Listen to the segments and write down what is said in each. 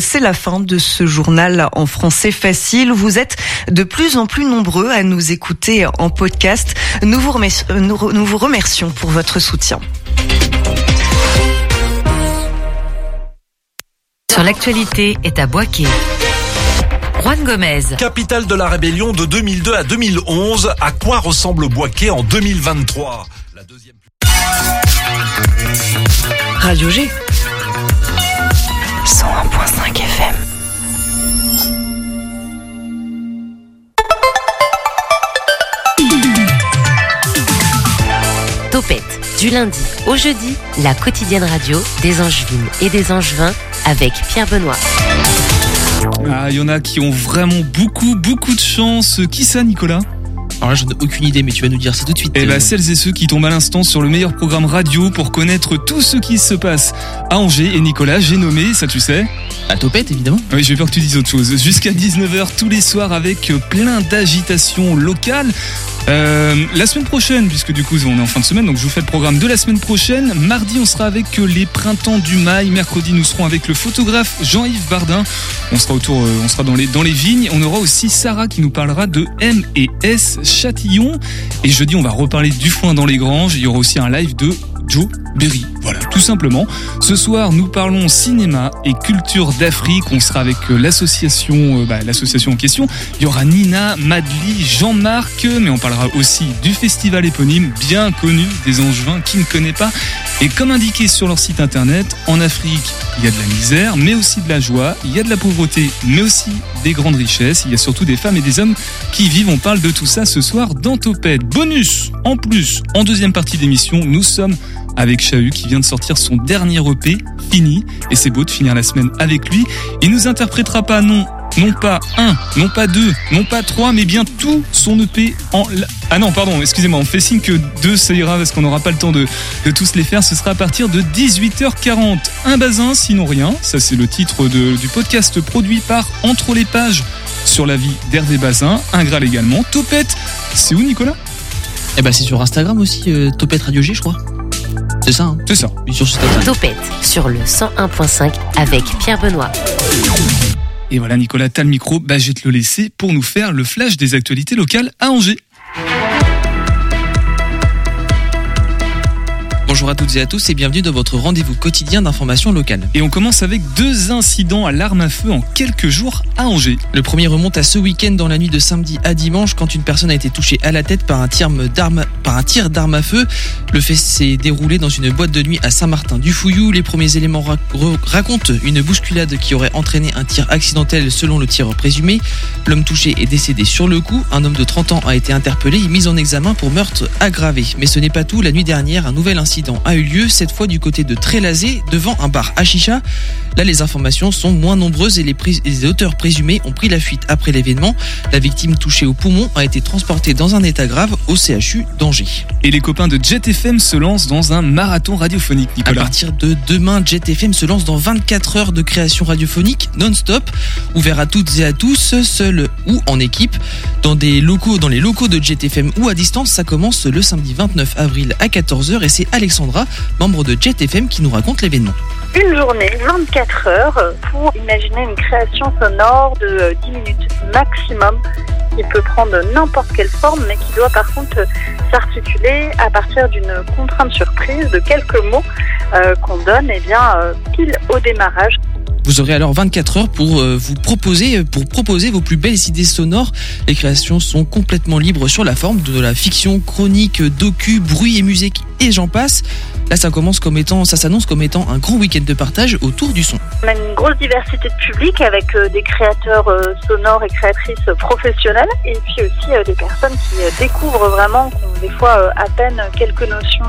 C'est la fin de ce journal en français facile. Vous êtes de plus en plus nombreux à nous écouter en podcast. Nous vous remercions, nous vous remercions pour votre soutien. Sur l'actualité est à Boisquet. Juan Gomez. Capitale de la rébellion de 2002 à 2011. À quoi ressemble Boisquet en 2023 La deuxième... Radio G. 101.5 FM. Topette, du lundi au jeudi, la quotidienne radio des Angevines et des Angevins avec Pierre Benoît. Ah, il y en a qui ont vraiment beaucoup, beaucoup de chance. Qui ça, Nicolas? Alors là, j'en ai aucune idée, mais tu vas nous dire ça tout de suite. Eh bah, celles et ceux qui tombent à l'instant sur le meilleur programme radio pour connaître tout ce qui se passe à Angers. Et Nicolas, j'ai nommé, ça tu sais À Topette, évidemment. Oui, j'ai peur que tu dises autre chose. Jusqu'à 19h tous les soirs avec plein d'agitation locale. Euh, la semaine prochaine, puisque du coup on est en fin de semaine, donc je vous fais le programme de la semaine prochaine. Mardi, on sera avec les printemps du Mail. Mercredi, nous serons avec le photographe Jean-Yves Bardin. On sera autour, euh, on sera dans les dans les vignes. On aura aussi Sarah qui nous parlera de M et S Châtillon. Et jeudi, on va reparler du foin dans les granges. Il y aura aussi un live de Joe Berry. Voilà, tout simplement. Ce soir, nous parlons cinéma et culture d'Afrique. On sera avec euh, l'association, euh, bah, l'association en question. Il y aura Nina, Madly, Jean-Marc, mais on parlera aussi du festival éponyme, bien connu des Angevins qui ne connaît pas. Et comme indiqué sur leur site internet, en Afrique, il y a de la misère, mais aussi de la joie. Il y a de la pauvreté, mais aussi des grandes richesses. Il y a surtout des femmes et des hommes qui vivent. On parle de tout ça ce soir dans Topette. Bonus, en plus, en deuxième partie d'émission, nous sommes avec Chahut qui vient de sortir son dernier EP, Fini, et c'est beau de finir la semaine avec lui. Il nous interprétera pas non non pas un, non pas deux, non pas trois, mais bien tout son EP en... Ah non, pardon, excusez-moi, on fait signe que deux, ça ira parce qu'on n'aura pas le temps de, de, tous les faire. Ce sera à partir de 18h40. Un bazin, sinon rien. Ça, c'est le titre de, du podcast produit par Entre les pages sur la vie d'Hervé Bazin. Un Graal également. Topette, c'est où Nicolas? Eh ben, c'est sur Instagram aussi, euh, Topette Radio G, je crois. C'est ça, hein? C'est ça. Sur Topette sur le 101.5 avec Pierre Benoît. Et voilà, Nicolas, t'as le micro, bah, je vais te le laisser pour nous faire le flash des actualités locales à Angers. Bonjour à toutes et à tous et bienvenue dans votre rendez-vous quotidien d'information locale. Et on commence avec deux incidents à l'arme à feu en quelques jours à Angers. Le premier remonte à ce week-end dans la nuit de samedi à dimanche quand une personne a été touchée à la tête par un tir d'arme par un tir d'arme à feu. Le fait s'est déroulé dans une boîte de nuit à Saint-Martin-du-Fouillou. Les premiers éléments ra racontent une bousculade qui aurait entraîné un tir accidentel selon le tireur présumé. L'homme touché est décédé sur le coup. Un homme de 30 ans a été interpellé et mis en examen pour meurtre aggravé. Mais ce n'est pas tout. La nuit dernière, un nouvel incident a eu lieu, cette fois du côté de Trélazé, devant un bar à chicha. Là, les informations sont moins nombreuses et les, les auteurs présumés ont pris la fuite après l'événement. La victime touchée au poumon a été transportée dans un état grave au CHU d'Angers. Et les copains de Jet FM se lancent dans un marathon radiophonique, Nicolas. À partir de demain, Jet FM se lance dans 24 heures de création radiophonique non-stop, ouvert à toutes et à tous, seuls ou en équipe, dans des locaux, dans les locaux de Jet FM ou à distance. Ça commence le samedi 29 avril à 14h et c'est Alexandra, membre de Jet FM, qui nous raconte l'événement. Une journée, 24 heures, pour imaginer une création sonore de 10 minutes maximum qui peut prendre n'importe quelle forme, mais qui doit par contre s'articuler à partir d'une contrainte surprise de quelques mots euh, qu'on donne eh bien, euh, pile au démarrage. Vous aurez alors 24 heures pour euh, vous proposer, pour proposer vos plus belles idées sonores. Les créations sont complètement libres sur la forme de la fiction, chronique, docu, bruit et musique et j'en passe. Là, ça commence comme étant, ça s'annonce comme étant un grand week-end de partage autour du son. On a une grosse diversité de public avec euh, des créateurs euh, sonores et créatrices professionnelles et puis aussi euh, des personnes qui découvrent vraiment, qui ont des fois à peine quelques notions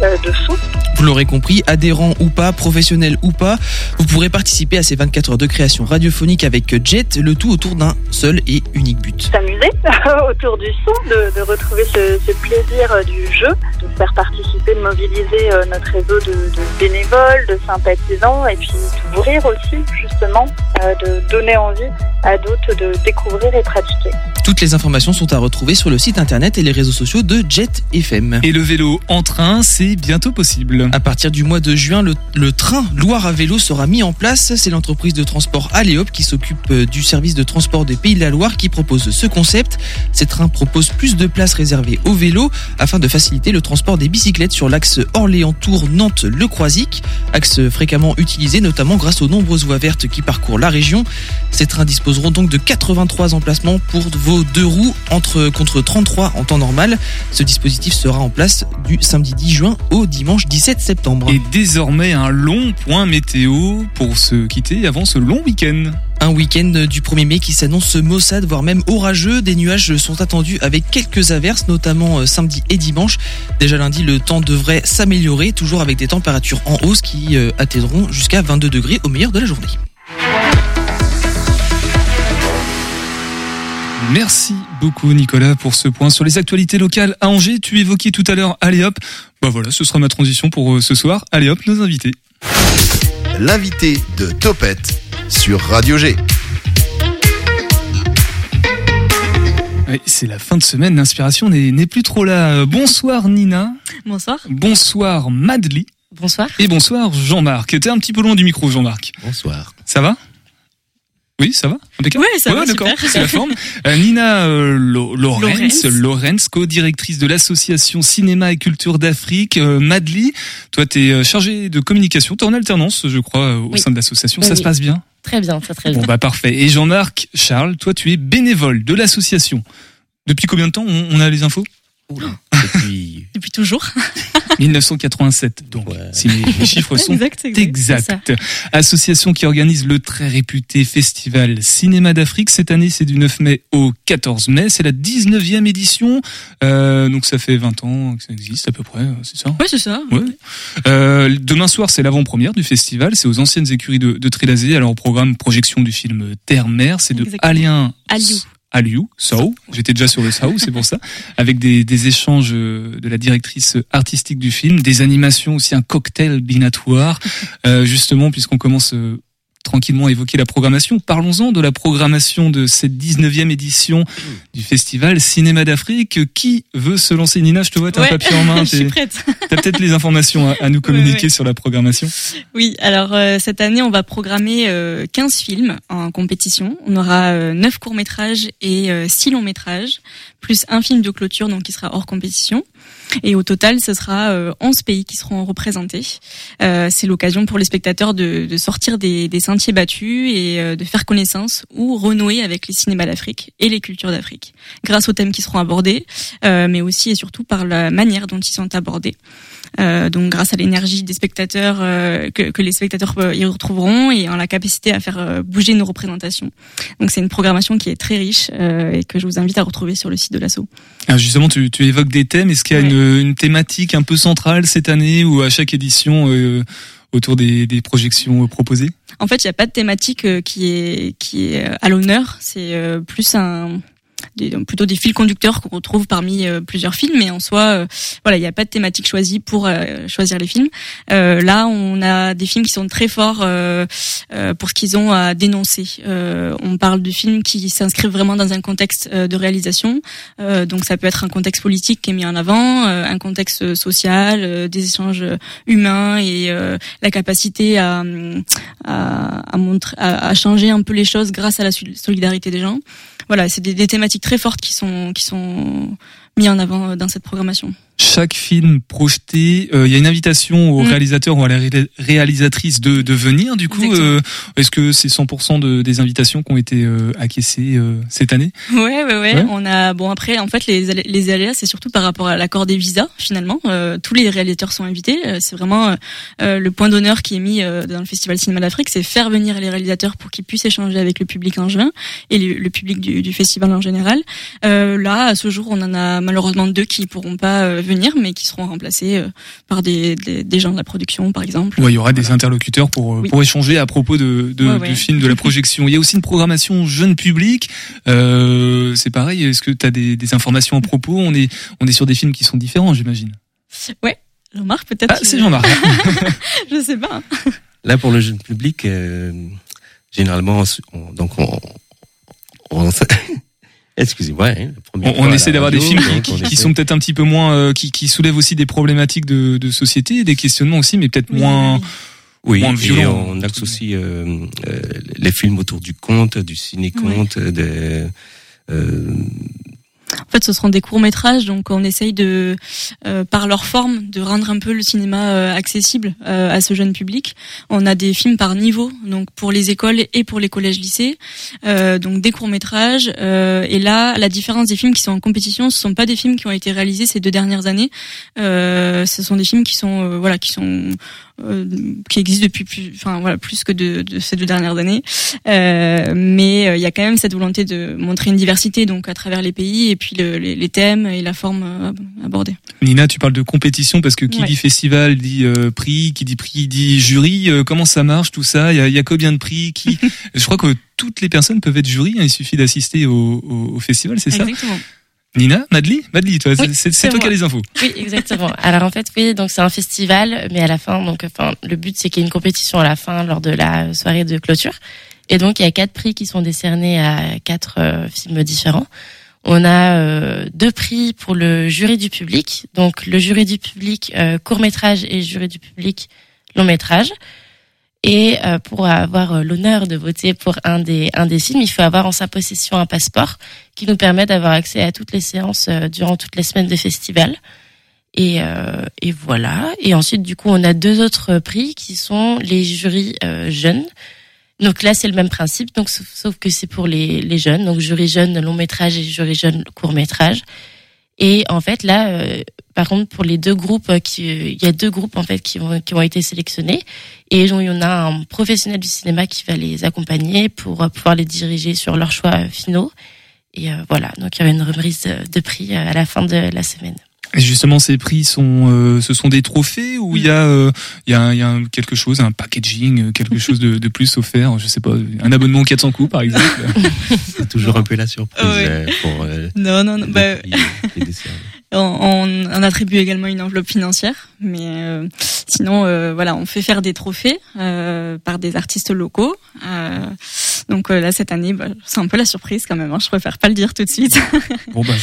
de son. Vous l'aurez compris, adhérents ou pas, professionnels ou pas, vous pourrez participer à ces 24 heures de création radiophonique avec Jet, le tout autour d'un seul et unique but. S'amuser autour du son, de, de retrouver ce, ce, plaisir du jeu, de faire participer, de mobiliser euh, notre réseau de, de bénévoles, de sympathisants et puis d'ouvrir aussi justement, euh, de donner envie à d'autres de découvrir et pratiquer. Toutes les informations sont à retrouver sur le site internet et les réseaux sociaux de Jet FM. Et le vélo en train, c'est bientôt possible. À partir du mois de juin, le, le train Loire à vélo sera mis en place. C'est l'entreprise de transport Aléop qui s'occupe euh, du service de transport des Pays de la Loire qui propose ce concept. Ces trains proposent plus de places réservées au vélo afin de faciliter le transport des bicyclettes sur l'axe Orléans-Tours-Nantes-Le Croisic, axe fréquemment utilisé notamment grâce aux nombreuses voies vertes qui parcourent la région. Ces trains disposeront donc de 83 emplacements pour vos deux roues entre contre 33 en temps normal. Ce dispositif sera en place du samedi 10 juin au dimanche 17 septembre. Et désormais un long point météo pour se quitter avant ce long week-end. Un week-end du 1er mai qui s'annonce maussade, voire même orageux. Des nuages sont attendus avec quelques averses, notamment euh, samedi et dimanche. Déjà lundi, le temps devrait s'améliorer, toujours avec des températures en hausse qui euh, atteindront jusqu'à 22 degrés au meilleur de la journée. Merci beaucoup Nicolas pour ce point sur les actualités locales à Angers. Tu évoquais tout à l'heure, allez hop. Bah voilà, ce sera ma transition pour euh, ce soir. Allez hop, nos invités. L'invité de Topette sur Radio G. Ouais, c'est la fin de semaine, l'inspiration n'est n'est plus trop là. Euh, Bonsoir Nina, Bonsoir. bonsoir Madly Bonsoir. et bonsoir Jean-Marc. T'es un petit peu loin du micro Jean-Marc. Bonsoir. Ça va? Oui, ça va Impeccable Ouais, ça va, d'accord, super. c'est la forme. Euh, Nina euh, Lo- Lorenz, co-directrice de l'association Cinéma et Culture d'Afrique, euh, Madly. Toi, t'es euh, chargée de communication, t'es en alternance, je crois, au Oui. sein de l'association. Oui, Ça se oui. passe bien? Très bien, très très bien. Bon bah parfait. Et Jean-Marc Charles, toi, tu es bénévole de l'association. Depuis combien de temps on, on a les infos? Depuis. Depuis toujours. 1987. Donc, Ouais. si les, chiffres sont exact, exact. c'est ça. Exact. Association qui organise le très réputé festival Cinéma d'Afrique. Cette année, c'est du 9 mai au 14 mai. C'est la 19e édition. Euh, donc ça fait 20 ans que ça existe à peu près, c'est ça? Ouais, c'est ça. Ouais. Euh, demain soir, c'est l'avant-première du festival. C'est aux anciennes écuries de, de Trélazé. Alors au programme projection du film Terre-Mer. C'est de. Alien Aliou. Aliou, Sow. J'étais déjà sur le Sow, c'est pour ça. Avec des, des échanges euh, de la directrice artistique du film, des animations aussi, un cocktail binatoire. Euh, justement, puisqu'on commence euh, tranquillement à évoquer la programmation, parlons-en de la programmation de cette 19e édition du festival Cinéma d'Afrique. Qui veut se lancer? Nina, je te vois, t'as un papier en main. je suis prête. T'as peut-être les informations à, à nous communiquer ouais. sur la programmation. Oui, alors euh, cette année, on va programmer euh, 15 films en compétition. On aura euh, 9 courts-métrages et euh, 6 longs-métrages, plus un film de clôture, donc qui sera hors compétition. Et au total, ce sera euh, 11 pays qui seront représentés. Euh, C'est l'occasion pour les spectateurs de, de sortir des, des sentiers battus et euh, de faire connaissance ou renouer avec les cinémas d'Afrique et les cultures d'Afrique, grâce aux thèmes qui seront abordés, euh, mais aussi et surtout par la manière dont ils sont abordés. Euh, donc grâce à l'énergie des spectateurs euh, que, que les spectateurs euh, y retrouveront et en la capacité à faire euh, bouger nos représentations. Donc c'est une programmation qui est très riche euh, et que je vous invite à retrouver sur le site de l'asso. Alors justement, tu, tu évoques des thèmes. Est-ce qu'il y a Ouais. une, une thématique un peu centrale cette année ou à chaque édition euh, autour des, des projections proposées? En fait, il n'y a pas de thématique euh, qui est qui est à l'honneur. C'est euh, plus un des, plutôt des fils conducteurs qu'on retrouve parmi euh, plusieurs films, mais en soi, euh, voilà, il n'y a pas de thématique choisie pour euh, choisir les films. Euh, là, on a des films qui sont très forts pour ce qu'ils ont à dénoncer. On parle de films qui s'inscrivent vraiment dans un contexte de réalisation, donc ça peut être un contexte politique qui est mis en avant, un contexte social, des échanges humains et la capacité à, à, à montrer, à, à changer un peu les choses grâce à la sol- solidarité des gens. Voilà, c'est des thématiques très fortes qui sont qui sont mis en avant dans cette programmation. Chaque film projeté, euh, il y a une invitation au Mm. réalisateur ou à la ré- réalisatrice de, de venir. Du coup, euh, est-ce que c'est 100% de, des invitations qui ont été euh, acquiescées euh, cette année? Ouais, ouais, ouais, Ouais. On a bon après en fait les les aléas c'est surtout par rapport à l'accord des visas finalement. Euh, tous les réalisateurs sont invités. C'est vraiment le point d'honneur qui est mis euh, dans le Festival Cinéma d'Afrique, c'est faire venir les réalisateurs pour qu'ils puissent échanger avec le public en juin et le, le public du, du festival en général. Euh, là, à ce jour, on en a malheureusement deux qui pourront pas euh, venir, mais qui seront remplacés euh, par des, des, des gens de la production, par exemple. Ouais, il y aura des interlocuteurs pour euh, Oui. pour échanger à propos de, de Ouais, ouais. du film, de la projection. Il y a aussi une programmation jeune public. Euh, c'est pareil. Est-ce que tu as des, des informations à propos? On est on est sur des films qui sont différents, j'imagine. Ouais, Jean-Marc peut-être. Ah, c'est Jean-Marc. je sais pas. Là, pour le jeune public, euh, généralement, on- donc on, on- excusez-moi. hein, On, on essaie d'avoir des films donc qui, sont peut-être un petit peu moins, euh, qui, qui soulèvent aussi des problématiques de, de société, des questionnements aussi, mais peut-être Oui, moins. oui, et on axe aussi euh, euh, les films autour du conte, du ciné-conte, de euh, En fait, ce seront des courts métrages, donc on essaye de, euh, par leur forme, de rendre un peu le cinéma euh, accessible euh, à ce jeune public. On a des films par niveau, donc pour les écoles et pour les collèges-lycées, euh, donc des courts métrages. euh, et là, la différence des films qui sont en compétition, ce sont pas des films qui ont été réalisés ces deux dernières années. Euh, ce sont des films qui sont, voilà, qui sont qui existent depuis plus, enfin voilà, plus que de, de ces deux dernières années. Euh, mais il y a quand même cette volonté de montrer une diversité donc à travers les pays et puis le- les, les thèmes et la forme euh, abordée. Nina, tu parles de compétition parce que qui Ouais. dit festival dit euh, prix, qui dit prix dit jury. Euh, comment ça marche tout ça? Il y y a combien de prix? Qui Je crois que toutes les personnes peuvent être jury. hein, il suffit d'assister au, au, au festival, c'est ça? Exactement. Nina, Madly, Madly, toi, Oui, c'est- toi qui as les infos. Oui, exactement. Alors en fait, oui, donc c'est un festival, mais à la fin, donc enfin, le but c'est qu'il y ait une compétition à la fin lors de la soirée de clôture. Et donc il y a quatre prix qui sont décernés à quatre euh, films différents. On a euh, deux prix pour le jury du public, donc le jury du public euh, court métrage et jury du public long métrage. Et euh, pour avoir l'honneur de voter pour un des un des films, il faut avoir en sa possession un passeport qui nous permet d'avoir accès à toutes les séances durant toutes les semaines de festival. Et, et voilà. Et ensuite, du coup, on a deux autres prix qui sont les jurys jeunes. Donc là, c'est le même principe, donc sauf, que c'est pour les, les jeunes, donc jury jeune long métrage et jury jeune court métrage. Et en fait, là, euh, par contre, pour les deux groupes, euh, qui, euh, il y a deux groupes en fait qui ont qui ont été sélectionnés, et donc, il y en a un professionnel du cinéma qui va les accompagner pour euh, pouvoir les diriger sur leurs choix finaux. Et voilà, donc il y aura une remise de, prix à la fin de la semaine. Et justement, ces prix sont, euh, ce sont des trophées ou il y a, euh, il y a, il y a quelque chose, un packaging, euh, quelque chose de, de plus offert. Je sais pas, un abonnement 400 coups par exemple? c'est toujours un peu la surprise Ouais. euh, pour euh, Non, non, non. Bah, prix. On, on, attribue également une enveloppe financière, mais euh, sinon, euh, voilà, on fait faire des trophées euh, par des artistes locaux. Euh, donc euh, là, cette année, bah, c'est un peu la surprise quand même. Hein, je préfère pas le dire tout de suite. Bon bah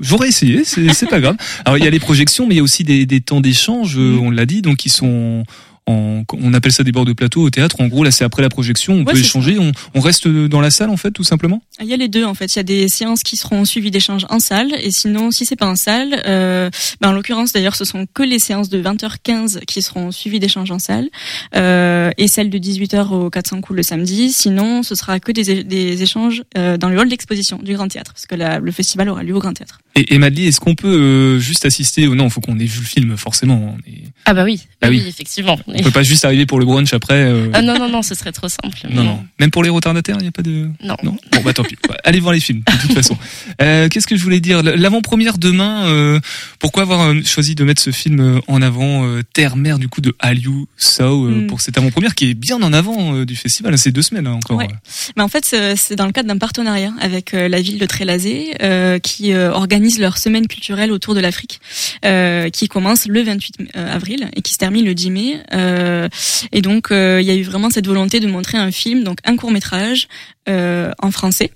j'aurais- essayé, c'est pas grave. Alors il y a les projections, mais il y a aussi des, des temps d'échange, Mhm. on l'a dit, donc qui sont en, on appelle ça des bords de plateau au théâtre. En gros, là c'est après la projection, on Ouais, peut échanger, on, on reste dans la salle en fait, tout simplement. Il y a les deux en fait. Il y a des séances qui seront suivies d'échanges en salle, et sinon, si c'est pas en salle, euh, ben, en l'occurrence d'ailleurs, ce sont que les séances de 20h15 qui seront suivies d'échanges en salle, euh, et celles de 18h au 400 coups le samedi. Sinon, ce sera que des, des échanges euh, dans le hall d'exposition du Grand Théâtre, parce que la- le festival aura lieu au Grand Théâtre. Et, et Madly, est-ce qu'on peut euh, juste assister ou non Il faut qu'on ait vu le film forcément. Est- Ah bah oui, Ah oui, oui. effectivement. On peut pas juste arriver pour le brunch après. euh, Ah non, non, non, ce serait trop simple. non, non. Même pour les retardataires, il n'y a pas de. Non. Non. Bon bah tant pis. Ouais, Allez voir les films de toute façon. Euh, Qu'est-ce que je voulais dire? L'avant-première demain. euh, pourquoi avoir choisi de mettre ce film en avant euh, Terre-Mère du coup de Hallyu Sao euh, Mm. pour cette avant-première qui est bien en avant euh, du festival. C'est deux semaines hein, encore. Ouais. Mais en fait, c'est dans le cadre d'un partenariat avec euh, la ville de Trélazé, euh, qui euh, organise leur semaine culturelle autour de l'Afrique, euh, qui commence le 28 euh, avril et qui se termine le 10 mai. Euh, et donc, euh, il y a eu vraiment cette volonté de montrer un film, donc un court métrage euh, en français.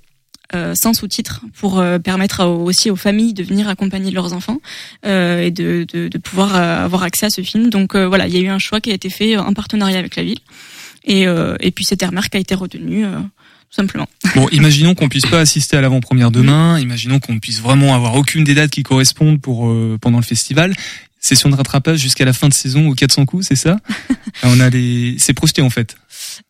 euh, sans sous-titres pour euh, permettre à- aussi aux familles de venir accompagner leurs enfants euh, et de, de, de pouvoir avoir accès à ce film. Donc voilà, il y a eu un choix qui a été fait en partenariat avec la ville. Et, et puis c'est Terre-Mer qui a été retenu, euh, tout simplement. Bon, imaginons qu'on puisse pas assister à l'avant-première demain. Imaginons qu'on ne puisse vraiment avoir aucune des dates qui correspondent pour pendant le festival. Session de rattrapage jusqu'à la fin de saison aux 400 coups, c'est ça? On a les, c'est projeté en fait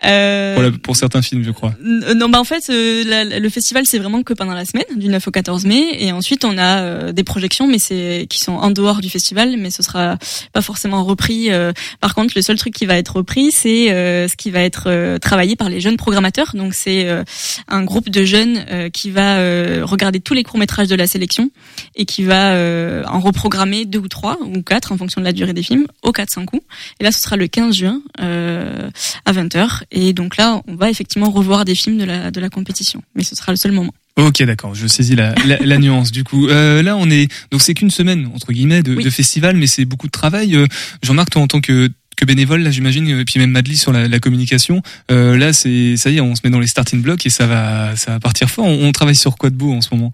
Euh, pour, la- pour certains films, je crois. n- Non, bah en fait, euh, la- le festival c'est vraiment que pendant la semaine, du 9 au 14 mai, et ensuite on a euh, des projections, mais c'est qui sont en dehors du festival, mais ce sera pas forcément repris. euh. Par contre, le seul truc qui va être repris, c'est euh, ce qui va être euh, travaillé par les jeunes programmateurs. Donc c'est euh, un groupe de jeunes euh, qui va euh, regarder tous les courts métrages de la sélection et qui va euh, en reprogrammer deux ou trois ou quatre en fonction de la durée des films au 400 coups. Et là, ce sera le 15 juin euh, à 20h. Et donc là, on va effectivement revoir des films de la, de la compétition. Mais ce sera le seul moment. Ok, d'accord, je saisis la, la, la nuance. Du coup, euh, là, on est donc c'est qu'une semaine entre guillemets de, Oui. de festival, mais c'est beaucoup de travail. Euh, Jean-Marc, toi, en tant que que bénévole, là, j'imagine, et puis même Madly sur la, la communication. Euh, là, c'est ça y est, on se met dans les starting blocks et ça va, ça va partir fort. On, on travaille sur quoi de beau en ce moment?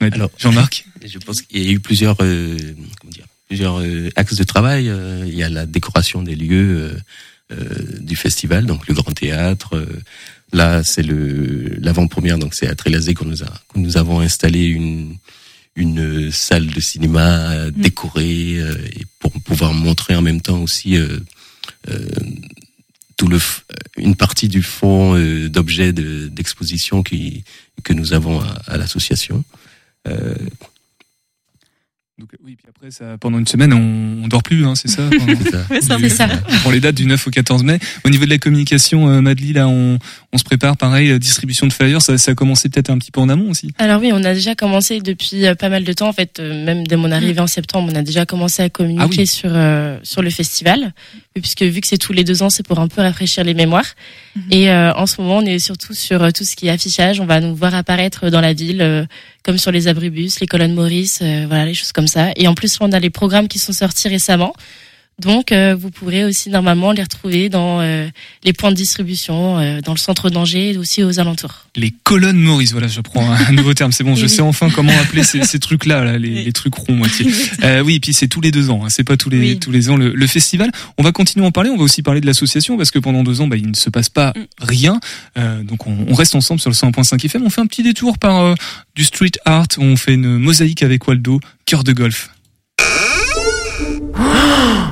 Madly. Alors, Jean-Marc? Je pense qu'il y a eu plusieurs, euh, comment dire, plusieurs euh, axes de travail. Euh, il y a la décoration des lieux euh, euh, du festival, donc le Grand Théâtre. euh, là, c'est le l'avant-première, donc c'est à Trélazé qu'on nous a, que nous avons installé une une salle de cinéma euh, décorée euh, et pour pouvoir montrer en même temps aussi euh, euh, tout le une partie du fond euh, d'objets de- d'exposition qui que nous avons à, à l'association. Euh, Donc, oui, puis après, ça, pendant une semaine, on, on dort plus, hein, c'est ça c'est ça. Pour les dates du 9 au 14 mai. Au niveau de la communication, euh, Madly, là, on, on se prépare, pareil, euh, distribution de flyers, ça, ça a commencé peut-être un petit peu en amont aussi. Alors oui, on a déjà commencé depuis euh, pas mal de temps. En fait, euh, même dès mon arrivée en septembre, on a déjà commencé à communiquer Ah oui. sur euh, sur le festival, puisque vu que c'est tous les deux ans, c'est pour un peu rafraîchir les mémoires. Mhm. Et euh, en ce moment, on est surtout sur euh, tout ce qui est affichage. On va nous voir apparaître dans la ville, euh, comme sur les abribus, les colonnes Maurice, euh, voilà, les choses comme ça. Et en plus, on a les programmes qui sont sortis récemment. Donc, euh, vous pourrez aussi normalement les retrouver dans euh, les points de distribution, euh, dans le centre d'Angers et aussi aux alentours. Les colonnes Maurice, voilà, je prends un nouveau terme, c'est bon, je Oui. sais enfin comment appeler ces, ces trucs-là, là, les, les trucs ronds moitié. Euh, oui, et puis c'est tous les deux ans, hein, c'est pas tous les Oui. tous les ans le, le festival. On va continuer à en parler, on va aussi parler de l'association parce que pendant deux ans, bah, il ne se passe pas Mm. rien. Euh, donc on, on reste ensemble sur le 101.5 FM. On fait un petit détour par euh, du street art, on fait une mosaïque avec Waldo, cœur de golf.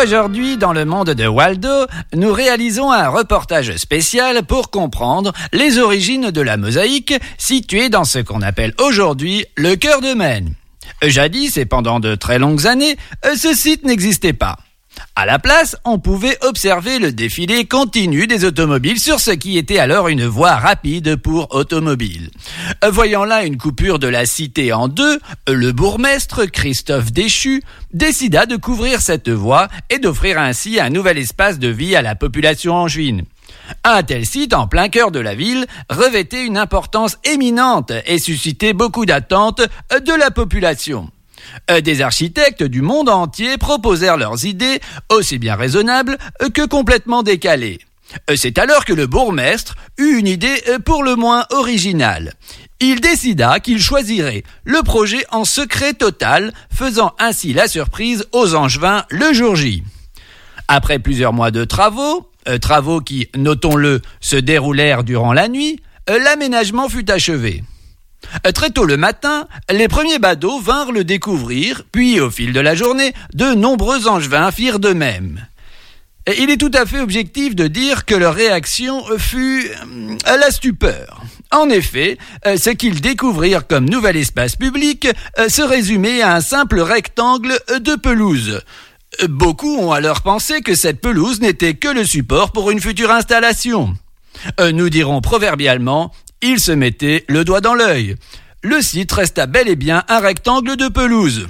Aujourd'hui, dans le monde de Waldo, nous réalisons un reportage spécial pour comprendre les origines de la mosaïque située dans ce qu'on appelle aujourd'hui le cœur de Maine. Jadis et pendant de très longues années, ce site n'existait pas. À la place, on pouvait observer le défilé continu des automobiles sur ce qui était alors une voie rapide pour automobiles. Voyant là une coupure de la cité en deux, le bourgmestre Christophe Déchu décida de couvrir cette voie et d'offrir ainsi un nouvel espace de vie à la population angevine. Un tel site en plein cœur de la ville revêtait une importance éminente et suscitait beaucoup d'attentes de la population. Euh, Des architectes du monde entier proposèrent leurs idées, aussi bien raisonnables que complètement décalées. Euh, C'est alors que le bourgmestre eut une idée euh, pour le moins originale. Il décida qu'il choisirait le projet en secret total, faisant ainsi la surprise aux Angevins le jour J. Après plusieurs mois de travaux, travaux qui, notons-le, se déroulèrent durant la nuit, l'aménagement fut achevé. Euh, Très tôt le matin, les premiers badauds vinrent le découvrir, puis au fil de la journée, de nombreux angevins firent de même. Il est tout à fait objectif de dire que leur réaction fut euh, la stupeur. En effet, euh, ce qu'ils découvrirent comme nouvel espace public se résumait à un simple rectangle de pelouse. Beaucoup ont alors pensé que cette pelouse n'était que le support pour une future installation. Nous dirons proverbialement, il se mettait le doigt dans l'œil. Le site resta bel et bien un rectangle de pelouse.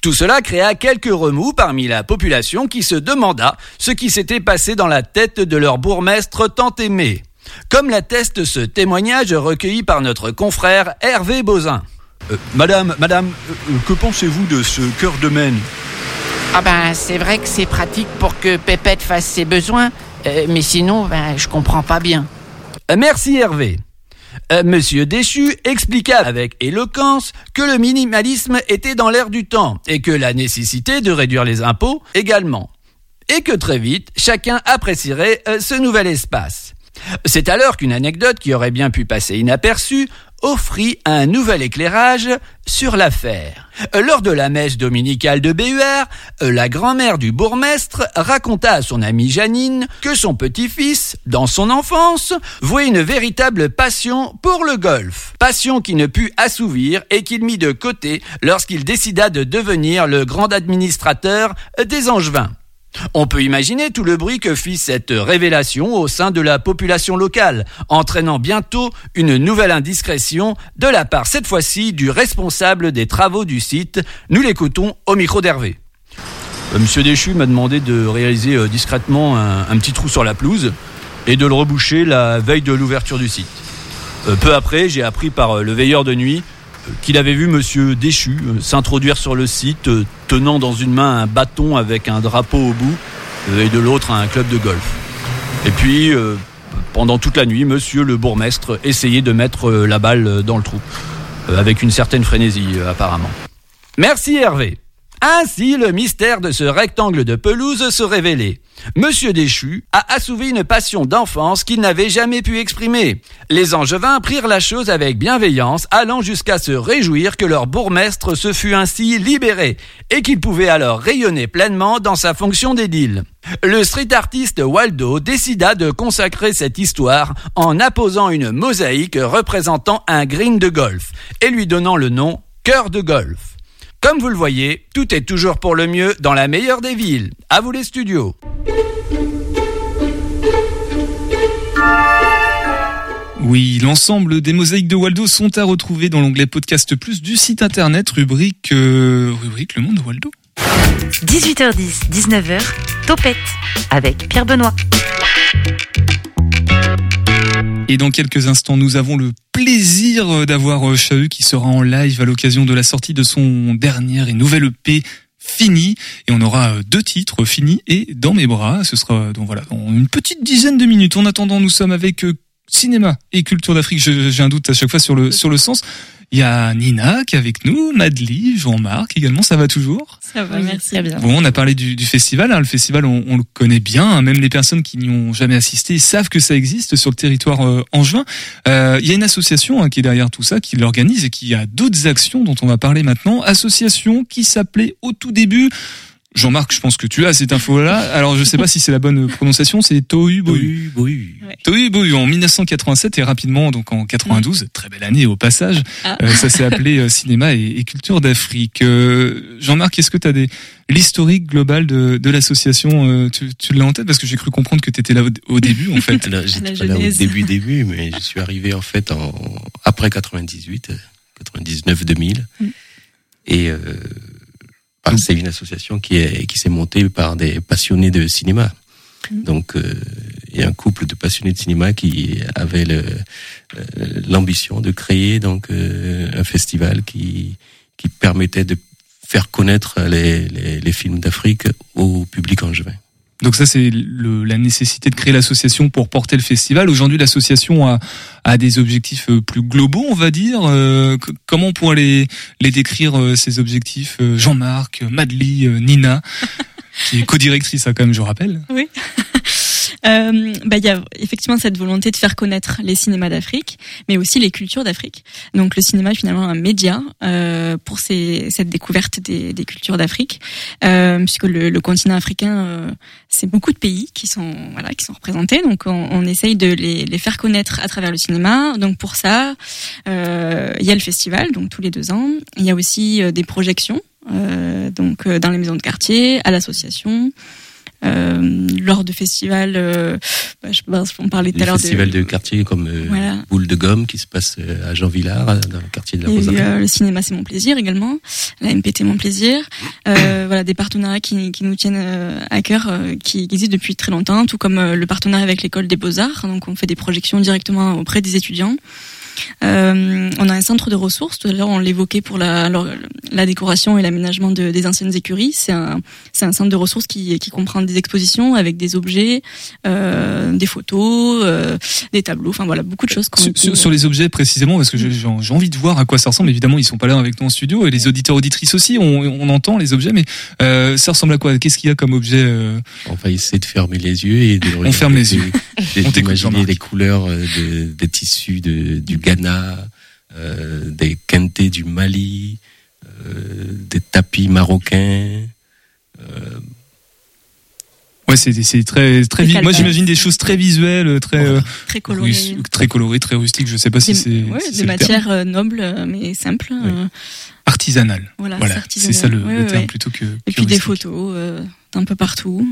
Tout cela créa quelques remous parmi la population qui se demanda ce qui s'était passé dans la tête de leur bourgmestre tant aimé. Comme l'atteste ce témoignage recueilli par notre confrère Hervé Bozin. Euh, madame, madame, euh, que pensez-vous de ce cœur de Maine? Ah ben, c'est vrai que c'est pratique pour que Pépette fasse ses besoins, euh, mais sinon, ben, je comprends pas bien. Merci Hervé. Euh, Monsieur Déchu expliqua avec éloquence que le minimalisme était dans l'air du temps et que la nécessité de réduire les impôts également. Et que très vite, chacun apprécierait euh, ce nouvel espace. C'est alors qu'une anecdote qui aurait bien pu passer inaperçue offrit un nouvel éclairage sur l'affaire. Lors de la messe dominicale de BUR, la grand-mère du bourgmestre raconta à son amie Janine que son petit-fils, dans son enfance, vouait une véritable passion pour le golf. Passion qui ne put assouvir et qu'il mit de côté lorsqu'il décida de devenir le grand administrateur des Angevins. On peut imaginer tout le bruit que fit cette révélation au sein de la population locale, entraînant bientôt une nouvelle indiscrétion de la part cette fois-ci du responsable des travaux du site. Nous l'écoutons au micro d'Hervé. Euh, Monsieur Déchu m'a demandé de réaliser euh, discrètement un, un petit trou sur la pelouse et de le reboucher la veille de l'ouverture du site. Euh, peu après, j'ai appris par le veilleur de nuit qu'il avait vu Monsieur Déchu euh, s'introduire sur le site, euh, tenant dans une main un bâton avec un drapeau au bout euh, et de l'autre un club de golf. Et puis, pendant toute la nuit, Monsieur le bourgmestre essayait de mettre la balle dans le trou, avec une certaine frénésie apparemment. Merci Hervé. Ainsi, le mystère de ce rectangle de pelouse se révélait. Monsieur Déchu a assouvi une passion d'enfance qu'il n'avait jamais pu exprimer. Les Angevins prirent la chose avec bienveillance, allant jusqu'à se réjouir que leur bourgmestre se fût ainsi libéré et qu'il pouvait alors rayonner pleinement dans sa fonction d'édile. Le street artiste Waldo décida de consacrer cette histoire en apposant une mosaïque représentant un green de golf et lui donnant le nom Cœur de golf. Comme vous le voyez, tout est toujours pour le mieux dans la meilleure des villes. À vous les studios. Oui, l'ensemble des mosaïques de Waldo sont à retrouver dans l'onglet Podcast Plus du site internet, rubrique, euh, rubrique Le Monde de Waldo. 18h10, 19h, Topette avec Pierre Benoît. Et dans quelques instants, nous avons le plaisir euh, d'avoir euh, Chahut qui sera en live à l'occasion de la sortie de son dernier et nouvel EP fini. Et on aura euh, deux titres fini et dans mes bras. Ce sera donc voilà une petite dizaine de minutes. En attendant nous sommes avec cinéma et culture d'Afrique. J'ai un doute à chaque fois sur le sur le sens il y a Nina qui est avec nous Madly Jean-Marc également ça va toujours? Ça va, Oui, merci. très bien. Bon, on a parlé du, du festival. hein. Le festival, on, on le connaît bien. hein. Même les personnes qui n'y ont jamais assisté savent que ça existe sur le territoire euh, angevin. Euh, Il y a une association hein, qui est derrière tout ça, qui l'organise et qui a d'autres actions dont on va parler maintenant. Association qui s'appelait au tout début. Jean-Marc, je pense que tu as cette info-là. Alors, je sais pas si c'est la bonne prononciation. C'est Tohu Bohu. Tohu Bohu en 1987 et rapidement, donc en 92, très belle année au passage. Ah. euh, ça s'est appelé euh, Cinéma et, et Culture d'Afrique. Euh, Jean-Marc, est-ce que tu as des l'historique global de, de l'association euh, Tu, tu l'as en tête? Parce que j'ai cru comprendre que tu étais là au, au début en fait. Alors, j'étais pas là au début, début, mais je suis arrivé en fait en, après 98, euh, 99, 2000. Mm. Et bah, c'est une association qui est qui s'est montée par des passionnés de cinéma. Donc, euh, il y a un couple de passionnés de cinéma qui avait euh, l'ambition de créer donc euh, un festival qui qui permettait de faire connaître les, les, les films d'Afrique au public angevin. Donc ça c'est la nécessité de créer l'association pour porter le festival. Aujourd'hui l'association a, a des objectifs euh, plus globaux on va dire. Euh, comment on pourrait les, les décrire euh, ces objectifs euh, Jean-Marc, Madly, Nina qui est co-directrice hein, quand même je rappelle. Oui. Euh, bah, il y a effectivement cette volonté de faire connaître les cinémas d'Afrique, mais aussi les cultures d'Afrique. Donc le cinéma est finalement un média euh, pour ces, cette découverte des, des cultures d'Afrique, euh, puisque le, le continent africain, euh, c'est beaucoup de pays qui sont voilà qui sont représentés. Donc on, on essaye de les, les faire connaître à travers le cinéma. Donc pour ça, euh, il y a le festival, donc tous les deux ans. Il y a aussi euh, des projections, euh, donc dans les maisons de quartier, à l'association. Euh, lors de festivals, euh, bah, je pense on parlait tout Des à l'heure de festivals de quartier comme euh, Voilà. Boule de Gomme qui se passe euh, à Jean Villard, euh, dans le quartier de la euh, le cinéma c'est mon plaisir également, la MPT mon plaisir, euh, voilà des partenariats qui, qui nous tiennent à cœur, qui existent depuis très longtemps, tout comme le partenariat avec l'école des beaux arts, donc on fait des projections directement auprès des étudiants. Euh, on a un centre de ressources. Tout à l'heure, on l'évoquait pour la, la, la décoration et l'aménagement de, des anciennes écuries. C'est un, c'est un centre de ressources qui, qui comprend des expositions avec des objets, euh, des photos, euh, des tableaux. Enfin voilà, beaucoup de choses. qu'on- Sur, sur- sur les objets précisément, parce que j'ai j'ai envie de voir à quoi ça ressemble. Évidemment, ils sont pas là avec nous en studio et les auditeurs auditrices aussi. On, on entend les objets, mais euh, ça ressemble à quoi? Qu'est-ce qu'il y a comme objet euh? On va essayer de fermer les yeux et de On ferme les yeux. de- On t'écoute, d'imaginer les couleurs euh, de- des tissus de, du Ghana, euh, des kentés du Mali, euh, des tapis marocains. euh, Ouais, c'est c'est très très. Moi, j'imagine des choses très visuelles, très Très coloré. rus- très colorées, très rustiques. Je sais pas si Des, c'est ouais, si des terme. matières nobles mais simples. euh, artisanales. Voilà, Voilà, c'est ça le, artisanal. le Ouais, terme ouais. plutôt que. Et puis des photos euh, d'un peu partout.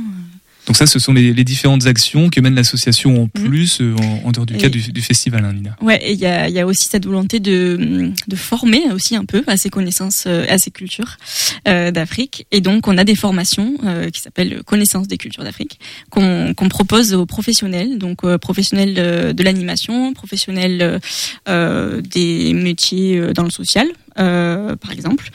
Donc ça, ce sont les, les différentes actions que mène l'association en plus euh, en, en dehors du Et- cadre du, du festival, hein, Nina. Ouais, et il y a, y a aussi cette volonté de, de former aussi un peu à ces connaissances, euh, à ces cultures euh, d'Afrique. Et donc, on a des formations euh, qui s'appellent Connaissances des cultures d'Afrique, qu'on propose aux professionnels, donc euh, professionnels de, de l'animation, professionnels euh, euh, des métiers euh, dans le social. Euh, par exemple,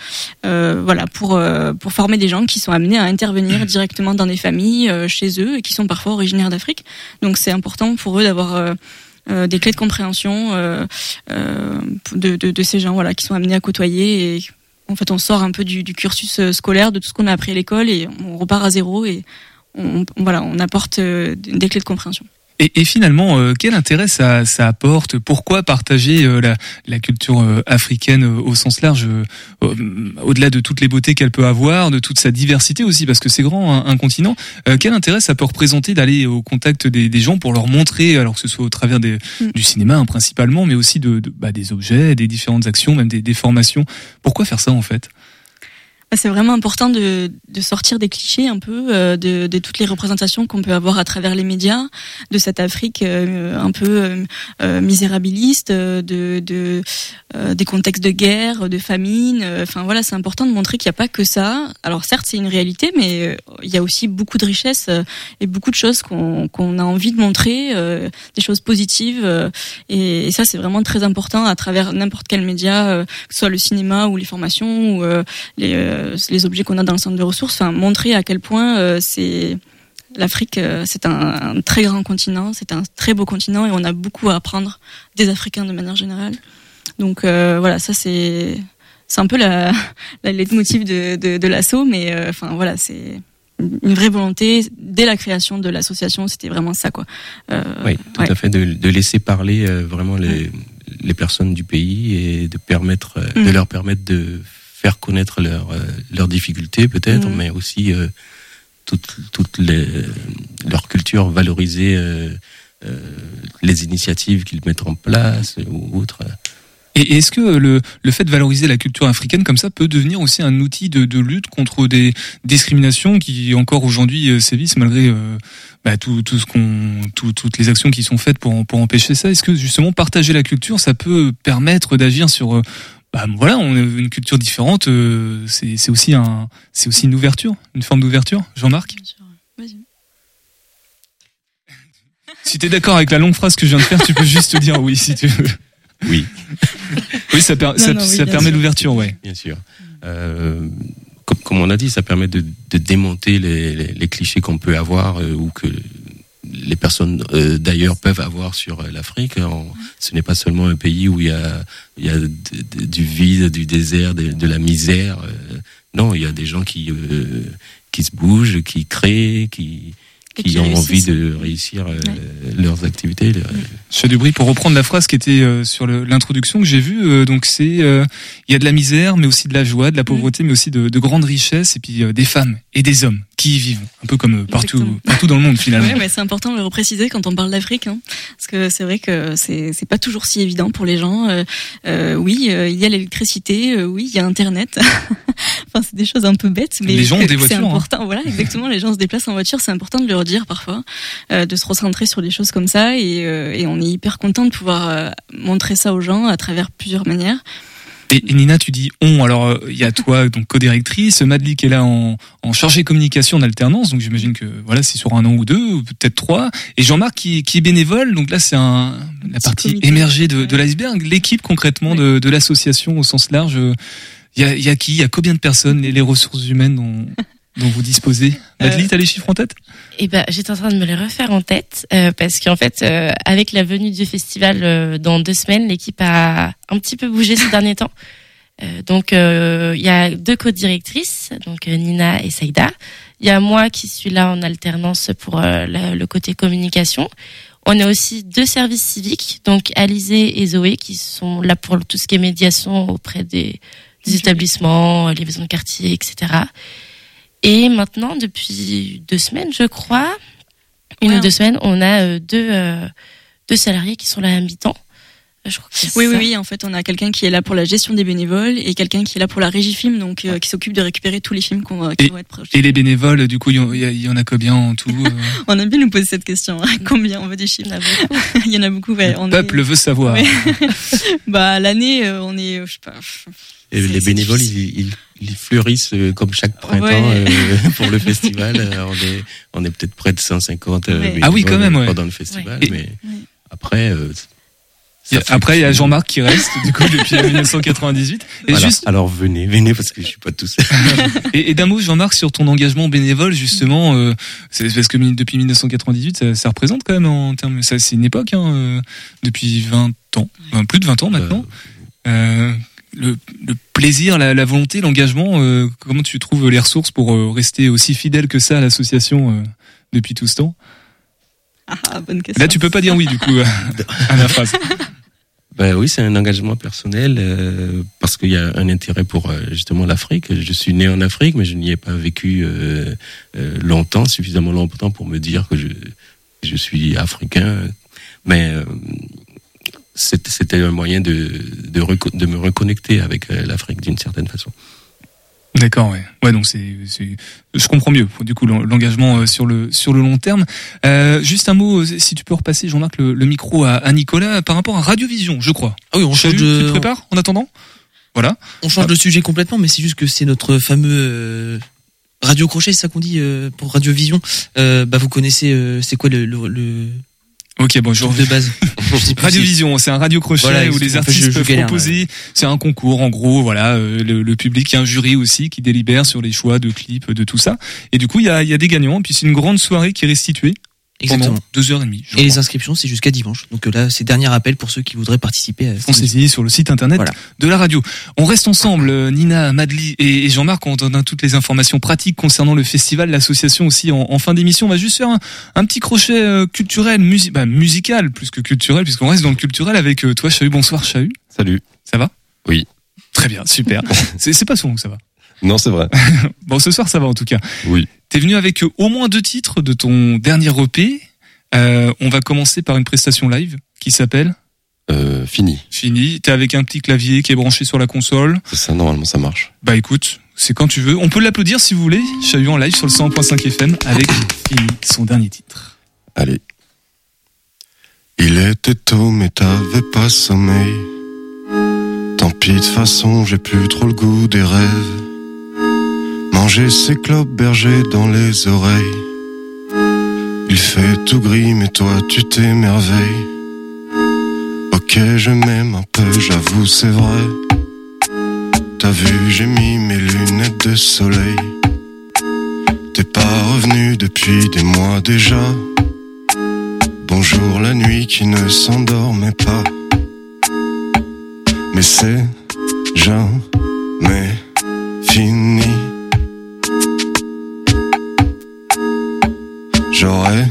euh, voilà pour euh, pour former des gens qui sont amenés à intervenir directement dans des familles euh, chez eux et qui sont parfois originaires d'Afrique. Donc c'est important pour eux d'avoir euh, euh, des clés de compréhension de, de, de ces gens voilà qui sont amenés à côtoyer et en fait on sort un peu du, du cursus scolaire de tout ce qu'on a appris à l'école et on repart à zéro et on, on- voilà on apporte des clés de compréhension. Et, et finalement, euh, quel intérêt ça, ça apporte? Pourquoi partager euh, la, la culture euh, africaine euh, au sens large, euh, au-delà de toutes les beautés qu'elle peut avoir, de toute sa diversité aussi, parce que c'est grand un, un continent? euh, quel intérêt ça peut représenter d'aller au contact des, des gens pour leur montrer, alors que ce soit au travers des, du cinéma hein, principalement, mais aussi de, de- bah, des objets, des différentes actions, même des, des formations? Pourquoi faire ça en fait? C'est vraiment important de, de sortir des clichés un peu euh, de, de toutes les représentations qu'on peut avoir à travers les médias de cette Afrique euh, un peu euh, euh, misérabiliste, euh, de, de euh, des contextes de guerre, de famine. Enfin voilà, c'est important de montrer qu'il n'y a pas que ça. Alors certes, c'est une réalité, mais il y a aussi beaucoup de richesses et beaucoup de choses qu'on qu'on a envie de montrer, des choses positives. et, et ça, c'est vraiment très important à travers n'importe quel média, que ce soit le cinéma ou les formations ou les, les objets qu'on a dans le centre de ressources. Enfin, montrer à quel point euh, c'est l'Afrique, euh, c'est un, un très grand continent, c'est un très beau continent et on a beaucoup à apprendre des Africains de manière générale. Donc euh, voilà, ça c'est c'est un peu la, la leitmotiv de, de, de l'assaut, mais euh, enfin voilà, c'est une vraie volonté dès la création de l'association, c'était vraiment ça quoi. Euh, Oui, tout ouais. à fait, de, de laisser parler euh, vraiment les, les personnes du pays et de permettre, euh, de Mhm. leur permettre de faire connaître leurs euh, leurs difficultés peut-être, Mhm. mais aussi euh, toute toute les, leur culture, valoriser euh, euh, les initiatives qu'ils mettent en place ou autres. Et est-ce que le, le fait de valoriser la culture africaine comme ça peut devenir aussi un outil de, de lutte contre des discriminations qui encore aujourd'hui euh, sévissent malgré euh, bah, tout, tout ce qu'on, tout- toutes les actions qui sont faites pour, pour empêcher ça? Est-ce que justement partager la culture, ça peut permettre d'agir sur euh, bah, voilà, on a une culture différente, euh, c'est c'est aussi un, c'est aussi une ouverture, une forme d'ouverture. Jean-Marc, Vas-y. si t'es d'accord avec la longue phrase que je viens de faire, tu peux juste dire oui si tu veux. Oui. Oui, ça, per- Non, ça, non, oui, ça bien permet sûr. l'ouverture, ouais. Bien sûr. Euh, comme, comme on a dit, ça permet de, de démonter les, les, les clichés qu'on peut avoir euh, ou que les personnes euh, d'ailleurs peuvent avoir sur euh, l'Afrique. En- Ce n'est pas seulement un pays où il y a, il y a de- de- du vide, du désert, de, de la misère. euh, non, il y a des gens qui, euh, qui se bougent, qui créent, qui, qui qui ont envie de réussir euh, leurs activités. leur- Je fais du bruit pour reprendre la phrase qui était euh, sur le- l'introduction que j'ai vue. euh, donc c'est euh, il y a de la misère, mais aussi de la joie, de la pauvreté, mais aussi de, de grandes richesses, et puis euh, des femmes et des hommes qui y vivent, un peu comme euh, partout Exactement. partout dans le monde finalement. Ouais, mais c'est important de le repréciser quand on parle d'Afrique, hein, parce que c'est vrai que c'est c'est pas toujours si évident pour les gens. Euh, euh, oui, euh, il y a l'électricité, oui, il y a Internet. enfin, c'est des choses un peu bêtes, mais Les gens ont des que c'est voitures, hein. important. Voilà, exactement. Les gens se déplacent en voiture, c'est important de leur dire parfois, euh, de se recentrer sur des choses comme ça, et, euh, et on est hyper content de pouvoir montrer ça aux gens à travers plusieurs manières. Et, et Nina, tu dis on. Alors euh, il y a toi donc co-directrice, Madly qui est là en, en chargé communication en alternance, donc j'imagine que voilà c'est sur un an ou deux, ou peut-être trois. Et Jean-Marc qui, qui est bénévole, donc là c'est un la partie comité. émergée de, de l'iceberg, l'équipe concrètement de, de l'association au sens large. euh, Il y a, il y a qui? Il y a combien de personnes les, les ressources humaines dont, dont vous disposez Madly, Euh, t'as les chiffres en tête? Eh ben, j'étais en train de me les refaire en tête euh, parce qu'en fait, euh, avec la venue du festival euh, dans deux semaines, l'équipe a un petit peu bougé ces derniers temps. Euh, donc, euh, il y a deux co-directrices, donc Nina et Saïda. Il y a moi qui suis là en alternance pour la- le côté communication. On a aussi deux services civiques, donc Alizé et Zoé, qui sont là pour tout ce qui est médiation auprès des, des établissements, les maisons de quartier, etc. Et maintenant, depuis deux semaines, je crois, une Ouais. ou deux semaines, on a euh, deux, euh, deux salariés qui sont là à mi-temps. Euh, Je crois que c'est Oui, oui, oui. En fait, on a quelqu'un qui est là pour la gestion des bénévoles et quelqu'un qui est là pour la régie film, donc euh, qui s'occupe de récupérer tous les films qu'on va- qui vont être projetés. Et les bénévoles, du coup, il y en- y, a- il y en a combien en tout euh On aime bien nous poser cette question. hein. Combien on veut des chiffres Il y en a beaucoup. ouais. On Le peuple est- veut savoir. Ouais. bah l'année, euh, on est, euh, je sais pas. Et les bénévoles, ils, ils, ils fleurissent euh, comme chaque printemps Ouais. euh, pour le festival. Euh, on est, on est peut-être près de 150 euh, Ouais. Ah oui, quand bénévoles même, ouais. pendant le festival. Ouais. Mais après, euh, Il y a- Après, il y a Jean-Marc qui reste, du coup, depuis 1998. Et voilà. juste, Alors venez, venez parce que je suis pas tout seul. et, et d'un mot, Jean-Marc, sur ton engagement bénévole, justement, euh, c'est parce que depuis 1998, ça, ça représente quand même en termes, ça, c'est une époque, hein, euh, depuis 20 ans, Enfin, plus de 20 ans maintenant. Euh, le, le plaisir, la, la volonté, l'engagement, euh, comment tu trouves les ressources pour euh, rester aussi fidèle que ça à l'association euh, depuis tout ce temps? Ah, bonne question. Là, tu peux pas dire oui, du coup, à ma phrase. Ben oui, c'est un engagement personnel euh, parce qu'il y a un intérêt pour euh, justement l'Afrique. Je suis né en Afrique, mais je n'y ai pas vécu euh, euh, longtemps, suffisamment longtemps pour me dire que je, je suis africain. Mais euh, c'était un moyen de, de, reco- de me reconnecter avec euh, l'Afrique d'une certaine façon. D'accord, ouais. Ouais, donc c'est, je comprends mieux. Du coup, l'en- l'engagement euh, sur le sur le long terme. Euh, juste un mot, si tu peux repasser, Jean-Marc, le, le micro à, à Nicolas par rapport à Radiovision, je crois. Ah oui, on change de- Tu te prépares en attendant? Voilà. On change de sujet complètement, mais c'est juste que c'est notre fameux euh, radio crochet, c'est ça qu'on dit euh, pour Radio Vision. Euh, bah vous connaissez, euh, c'est quoi le, le, le Ok, bon, je truc de base Radiovision, c'est un radio crochet Voilà, où les fait, artistes je- je peuvent galère, proposer. C'est un concours, en gros, voilà. euh, le, le public, il y a un jury aussi qui délibère sur les choix de clips, de tout ça. Et du coup, il y a, il y a des gagnants. Puis c'est une grande soirée qui est restituée Exactement. pendant deux heures et demie. Et les inscriptions, c'est jusqu'à dimanche. Donc euh, là, c'est dernier appel pour ceux qui voudraient participer. Foncez-y sur le site internet de la radio. On reste ensemble, euh, Nina, Madly et, Jean-Marc, on donne toutes les informations pratiques concernant le festival, l'association aussi en, en fin d'émission. On va juste faire un, un petit crochet euh, culturel, musi- bah, musical plus que culturel, puisqu'on reste dans le culturel avec toi, Chahut. Bonsoir, Chahut. Salut. Ça va? Oui. Très bien, super. c'est c'est pas souvent que ça va. Non, c'est vrai. Bon, ce soir, ça va en tout cas. Oui. T'es venu avec euh, au moins deux titres de ton dernier EP. Euh, on va commencer par une prestation live qui s'appelle Euh, fini. Fini. T'es avec un petit clavier qui est branché sur la console. C'est ça, normalement, ça marche. Bah écoute, c'est quand tu veux. On peut l'applaudir si vous voulez. Chahut en live sur le 100.5 FM avec Fini, son dernier titre. Allez. Il était tôt mais t'avais pas sommeil Tant pis de façon j'ai plus trop le goût des rêves Manger ses clopes bergers dans les oreilles. Il fait tout gris mais toi tu t'émerveilles. Ok je m'aime un peu j'avoue c'est vrai. T'as vu j'ai mis mes lunettes de soleil. T'es pas revenu depuis des mois déjà. Bonjour la nuit qui ne s'endormait pas. Mais c'est jamais fini. J'aurais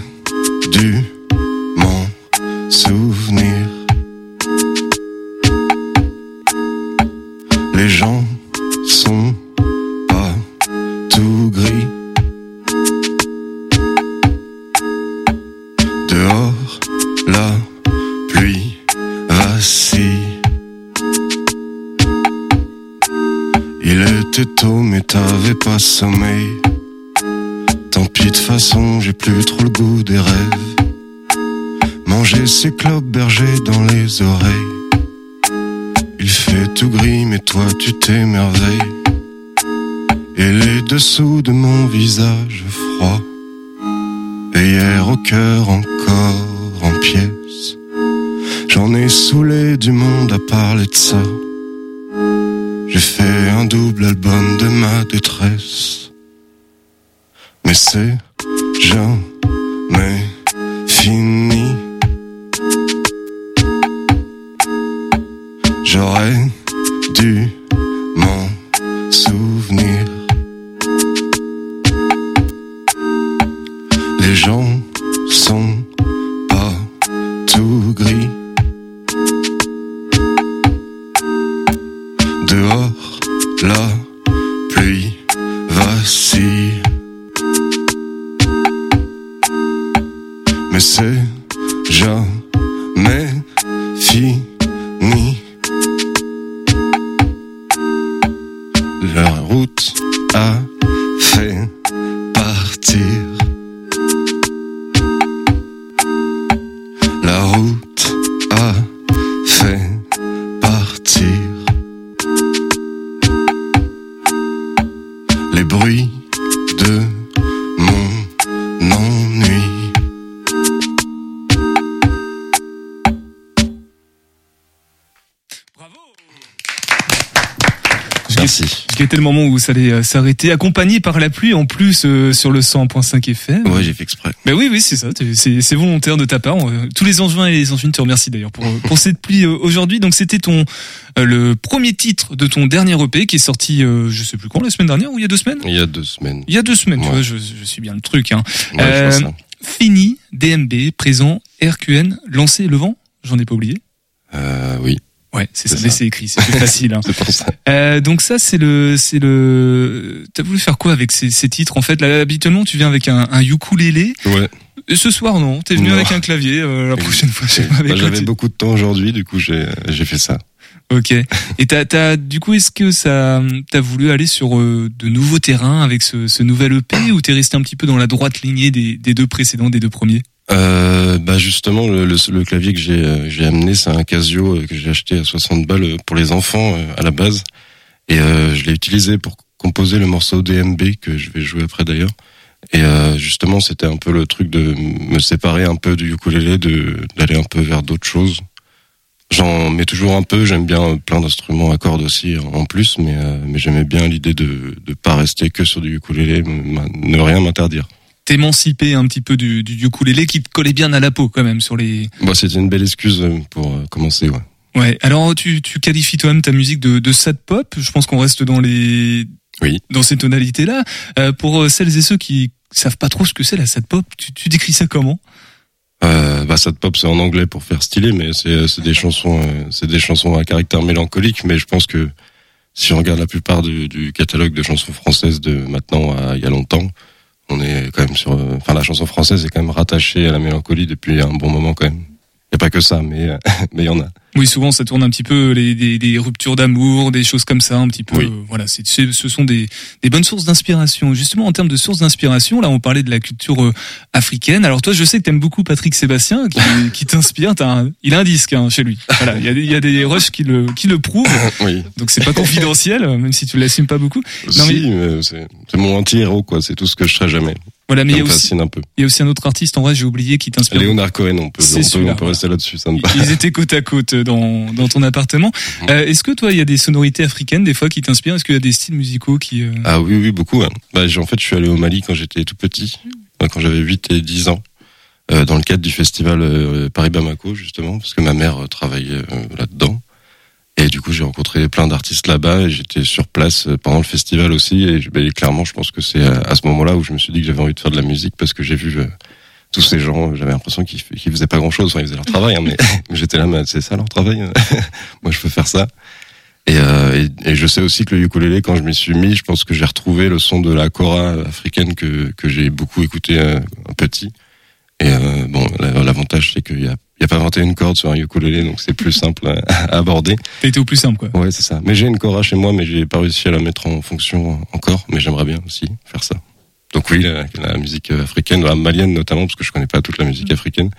Mais mais c'est jamais fini. Moment où ça allait euh, s'arrêter, accompagné par la pluie en plus euh, sur le 100.5 FM. Ouais, j'ai fait exprès. Mais oui, oui, c'est ça. C'est volontaire de ta part. Euh, Tous les angevins et les angevines te remercient d'ailleurs pour, pour cette pluie euh, aujourd'hui. Donc c'était ton euh, le premier titre de ton dernier EP qui est sorti, euh, je sais plus quand, la semaine dernière ou il y a deux semaines? Il y a deux semaines. Il y a deux semaines. Tu Ouais. vois, je, je suis bien le truc. Hein. Ouais, je vois ça. fini, DMB, présent, RQN, lancé le vent. J'en ai pas oublié. Euh, oui. Ouais, c'est ça. C'est Mais ça. c'est écrit, c'est plus facile. Hein. C'est pour ça. Euh, donc ça c'est le c'est le t'as voulu faire quoi avec ces, ces titres en fait? Là habituellement tu viens avec un, un ukulélé Ouais. Et ce soir non t'es venu Non. avec un clavier euh, la prochaine fois je sais pas avec Bah, J'avais beaucoup de temps aujourd'hui, du coup j'ai j'ai fait ça. ok et t'as t'as du coup est-ce que ça t'as voulu aller sur euh, de nouveaux terrains avec ce, ce nouvel EP ou t'es resté un petit peu dans la droite lignée des, des deux précédents des deux premiers? Euh, bah justement, le, le, le clavier que j'ai euh, amené, c'est un Casio euh, que j'ai acheté à 60 balles euh, pour les enfants à la base, et euh, je l'ai utilisé pour composer le morceau DMB que je vais jouer après d'ailleurs. Et euh, justement, c'était un peu le truc de me séparer un peu du ukulélé, de d'aller un peu vers d'autres choses. J'en mets toujours un peu, j'aime bien plein d'instruments à cordes aussi en plus, mais mais j'aimais bien l'idée de de pas rester que sur du ukulélé, ne rien m'interdire. T'émanciper un petit peu du, du ukulélé qui te collait bien à la peau quand même sur les Bon, c'était une belle excuse euh, pour euh, commencer, ouais. Ouais, alors tu, tu qualifies toi-même ta musique de, de sad pop. Je pense qu'on reste dans les oui. dans ces tonalités-là. Euh, pour euh, celles et ceux qui savent pas trop ce que c'est la sad pop, tu, tu décris ça comment? Euh, bah, sad pop, c'est en anglais pour faire stylé, mais c'est c'est des chansons, c'est des chansons à caractère mélancolique. Mais je pense que si on regarde la plupart du, du catalogue de chansons françaises de maintenant à il y a longtemps, on est quand même sur. euh, Enfin, la chanson française est quand même rattachée à la mélancolie depuis un bon moment quand même. Il y a pas que ça, mais euh, mais il y en a. Oui, souvent ça tourne un petit peu les, des, des ruptures d'amour, des choses comme ça, un petit peu. euh, voilà, c'est ce sont des, des bonnes sources d'inspiration. Justement, en termes de sources d'inspiration, là, on parlait de la culture euh, africaine. Alors toi, je sais que t'aimes beaucoup Patrick Sébastien, qui, qui t'inspire. T'as un- Il a un disque hein, chez lui. Voilà, il y a, y a des rushs qui le qui le prouvent. Oui. Donc c'est pas confidentiel, même si tu l'assumes pas beaucoup. Non, si, mais c'est c'est mon anti-héros quoi. C'est tout ce que je serai jamais. Voilà, mais il y a aussi- un peu. Il y a aussi un autre artiste, en vrai, j'ai oublié, qui t'inspire. Léonard Cohen, on peut, on peut, on peut rester là-dessus. Ça me va. Ils étaient côte à côte dans, dans ton appartement. Mhm. Euh, Est-ce que toi, il y a des sonorités africaines des fois qui t'inspirent? Est-ce qu'il y a des styles musicaux qui... euh, Ah oui, oui, beaucoup. hein. Bah, en fait, je suis allé au Mali quand j'étais tout petit, euh, quand j'avais 8 et 10 ans, euh, dans le cadre du festival euh, Paris-Bamako, justement, parce que ma mère euh, travaillait là-dedans. Et du coup, j'ai rencontré plein d'artistes là-bas et j'étais sur place euh, pendant le festival aussi. Et, bah, clairement, je pense que c'est à, à ce moment-là où je me suis dit que j'avais envie de faire de la musique parce que j'ai vu euh, tous ces gens, j'avais l'impression qu'ils faisaient pas grand-chose. Enfin, ils faisaient leur travail, hein, mais, mais j'étais là, mais c'est ça leur travail Moi, je peux faire ça. Et, euh, et, et je sais aussi que le ukulélé, quand je m'y suis mis, je pense que j'ai retrouvé le son de la kora africaine que, que j'ai beaucoup écouté euh, petit. Et euh, bon, la- l'avantage c'est qu'il y a, il y a pas 21 cordes sur un ukulélé, donc c'est plus simple à, aborder. T'as été au plus simple, quoi. Ouais, c'est ça. Mais j'ai une kora chez moi, mais j'ai pas réussi à la mettre en fonction encore. Mais j'aimerais bien aussi faire ça. Donc oui, la, la musique africaine, la malienne notamment, parce que je connais pas toute la musique africaine,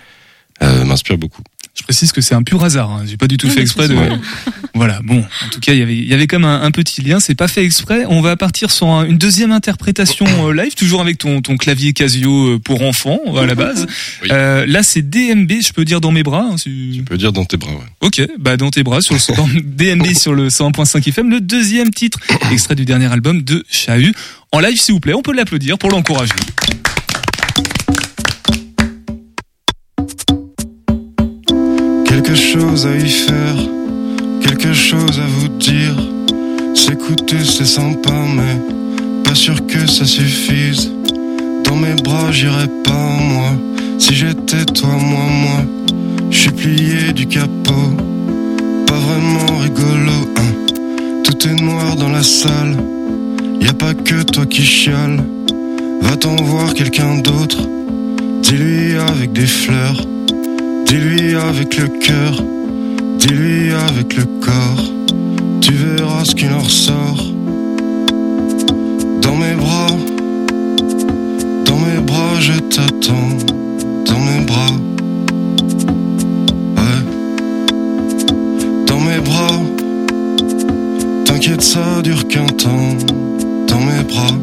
m'inspire beaucoup. Je précise que c'est un pur hasard. Hein. J'ai pas du tout Oui, fait exprès de. Voilà. Bon, en tout cas, il y avait, il y avait comme un, un petit lien. C'est pas fait exprès. On va partir sur un- une deuxième interprétation euh, live, toujours avec ton, ton clavier Casio euh, pour enfants à la base. Euh, là, c'est DMB. Je peux dire dans mes bras. hein, si- Tu peux dire dans tes bras, ouais. Ok, bah dans tes bras sur le dans DMB sur le 101.5 FM, le deuxième titre, extrait du dernier album de Chahut. En live, s'il vous plaît, on peut l'applaudir pour l'encourager. Quelque chose à y faire, quelque chose à vous dire. S'écouter c'est sympa, mais pas sûr que ça suffise. Dans mes bras j'irais pas moi, si j'étais toi, moi, moi. Je suis plié du capot, pas vraiment rigolo. hein. Tout est noir dans la salle, y a pas que toi qui chiale. Va-t'en voir quelqu'un d'autre, dis-lui avec des fleurs. Dis-lui avec le cœur, Dis-lui avec le corps, tu verras ce qu'il en ressort. Dans mes bras, dans mes bras, je t'attends. Dans mes bras, ouais. Dans mes bras, t'inquiète, ça dure qu'un temps. Dans mes bras,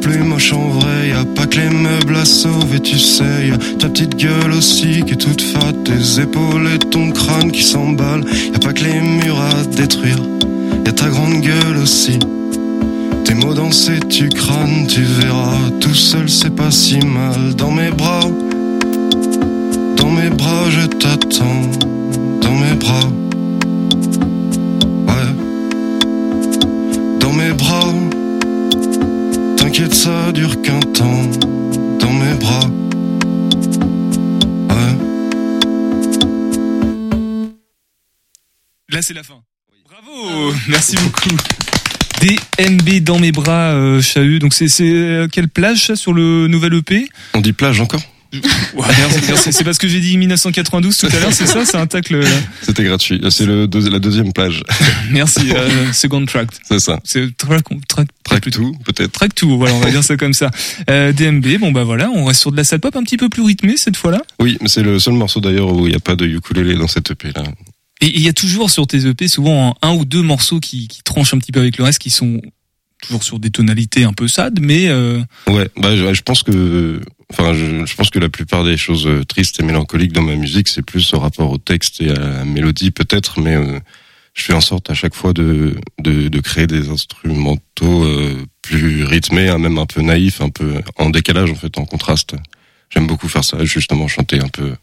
plus moche en vrai, y a pas que les meubles à sauver, tu sais. Y a ta petite gueule aussi qui est toute fat, tes épaules et ton crâne qui s'emballe. Y a pas que les murs à détruire, y a ta grande gueule aussi. Tes mots dansés, tu crânes, tu verras. Tout seul, c'est pas si mal. Dans mes bras, dans mes bras, je t'attends. Dans mes bras, ouais. Dans mes bras, t'inquiète, ça dure qu'un temps. Dans mes bras, ouais. Là, c'est la fin. Bravo Merci beaucoup. DMB dans mes bras, euh, Chahut. Donc, c'est euh, quelle plage, ça, sur le nouvel EP On dit plage encore? Ouais. C'est parce que j'ai dit 1992 tout à l'heure, c'est ça C'est un tacle. C'était gratuit. C'est le deux- la deuxième plage. Merci, euh, second track. C'est ça. C'est track, track, Track tout, peut-être. track tout, voilà, on va dire ça comme ça. Euh, DMB, bon bah voilà, on reste sur de la sad pop un petit peu plus rythmée cette fois-là. Oui, mais c'est le seul morceau d'ailleurs où il n'y a pas de ukulélé dans cette EP là. Et il y a toujours sur tes EP souvent un ou deux morceaux qui, qui tranchent un petit peu avec le reste, qui sont toujours sur des tonalités un peu sad, mais euh, Ouais, bah je, je pense que, enfin, je, je pense que la plupart des choses euh, tristes et mélancoliques dans ma musique, c'est plus au rapport au texte et à la mélodie peut-être, mais euh, je fais en sorte à chaque fois de de, de créer des instrumentaux euh, plus rythmés, hein, même un peu naïfs, un peu en décalage en fait, en contraste. J'aime beaucoup faire ça, justement chanter un peu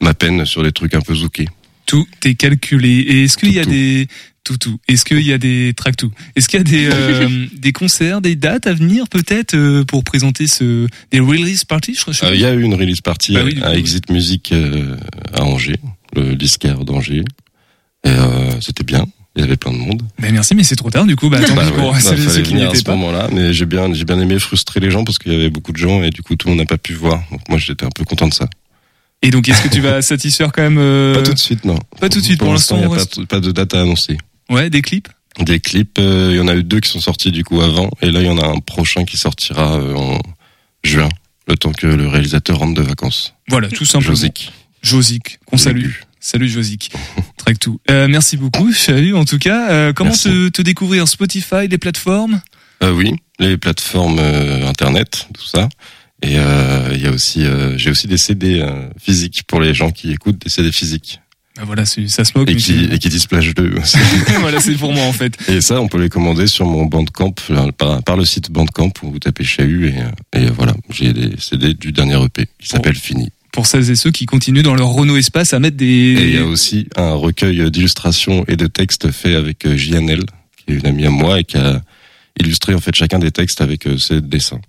ma peine sur des trucs un peu zoukés. Tout est calculé. Et est-ce qu'il y a des tout tout Est-ce qu'il y a des track tout? Est-ce qu'il y a des euh, des concerts, des dates à venir peut-être euh, pour présenter ce des release parties? Sais Euh, Il y a eu une release party Bah à- oui. Exit Music à Angers, le disquaire d'Angers. Et c'était bien. Il y avait plein de monde. Merci, mais c'est trop tard du coup. Bah, tant Bah ouais, pour bah, ceux, qui n'y venir à étaient ce pas. moment-là, mais j'ai bien, j'ai bien aimé frustrer les gens parce qu'il y avait beaucoup de gens et du coup tout le monde n'a pas pu voir. Donc moi j'étais un peu content de ça. Et donc, est-ce que tu vas satisfaire quand même euh, Pas tout de suite, non. Pas tout de suite. Pour, l'instant, il n'y a on pas, de date à annoncer. ouais, des clips? Des clips, euh, il y en a eu deux qui sont sortis du coup avant, et là il y en a un prochain qui sortira euh, en juin, le temps que le réalisateur rentre de vacances. Voilà, tout simplement. Josic. Josic, qu'on salue. Salut Josic. Track tout. Merci beaucoup, Salut en tout cas. Comment te, te découvrir? Spotify, les plateformes? Oui, les plateformes internet, tout ça. Et euh, il y a aussi, euh, j'ai aussi des CD euh, physiques pour les gens qui écoutent des CD physiques Bah voilà, ça se moque. et qui et qui disent plage 2 aussi. voilà, c'est pour moi en fait. Et ça, on peut les commander sur mon Bandcamp, par, par le site Bandcamp où vous tapez Chahut et, et voilà, j'ai des CD du dernier EP qui s'appelle Fini. Pour celles et ceux qui continuent dans leur Renault Espace à mettre des. Et il y a aussi un recueil d'illustrations et de textes fait avec JNL, qui est une amie à moi et qui a illustré en fait chacun des textes avec ses dessins.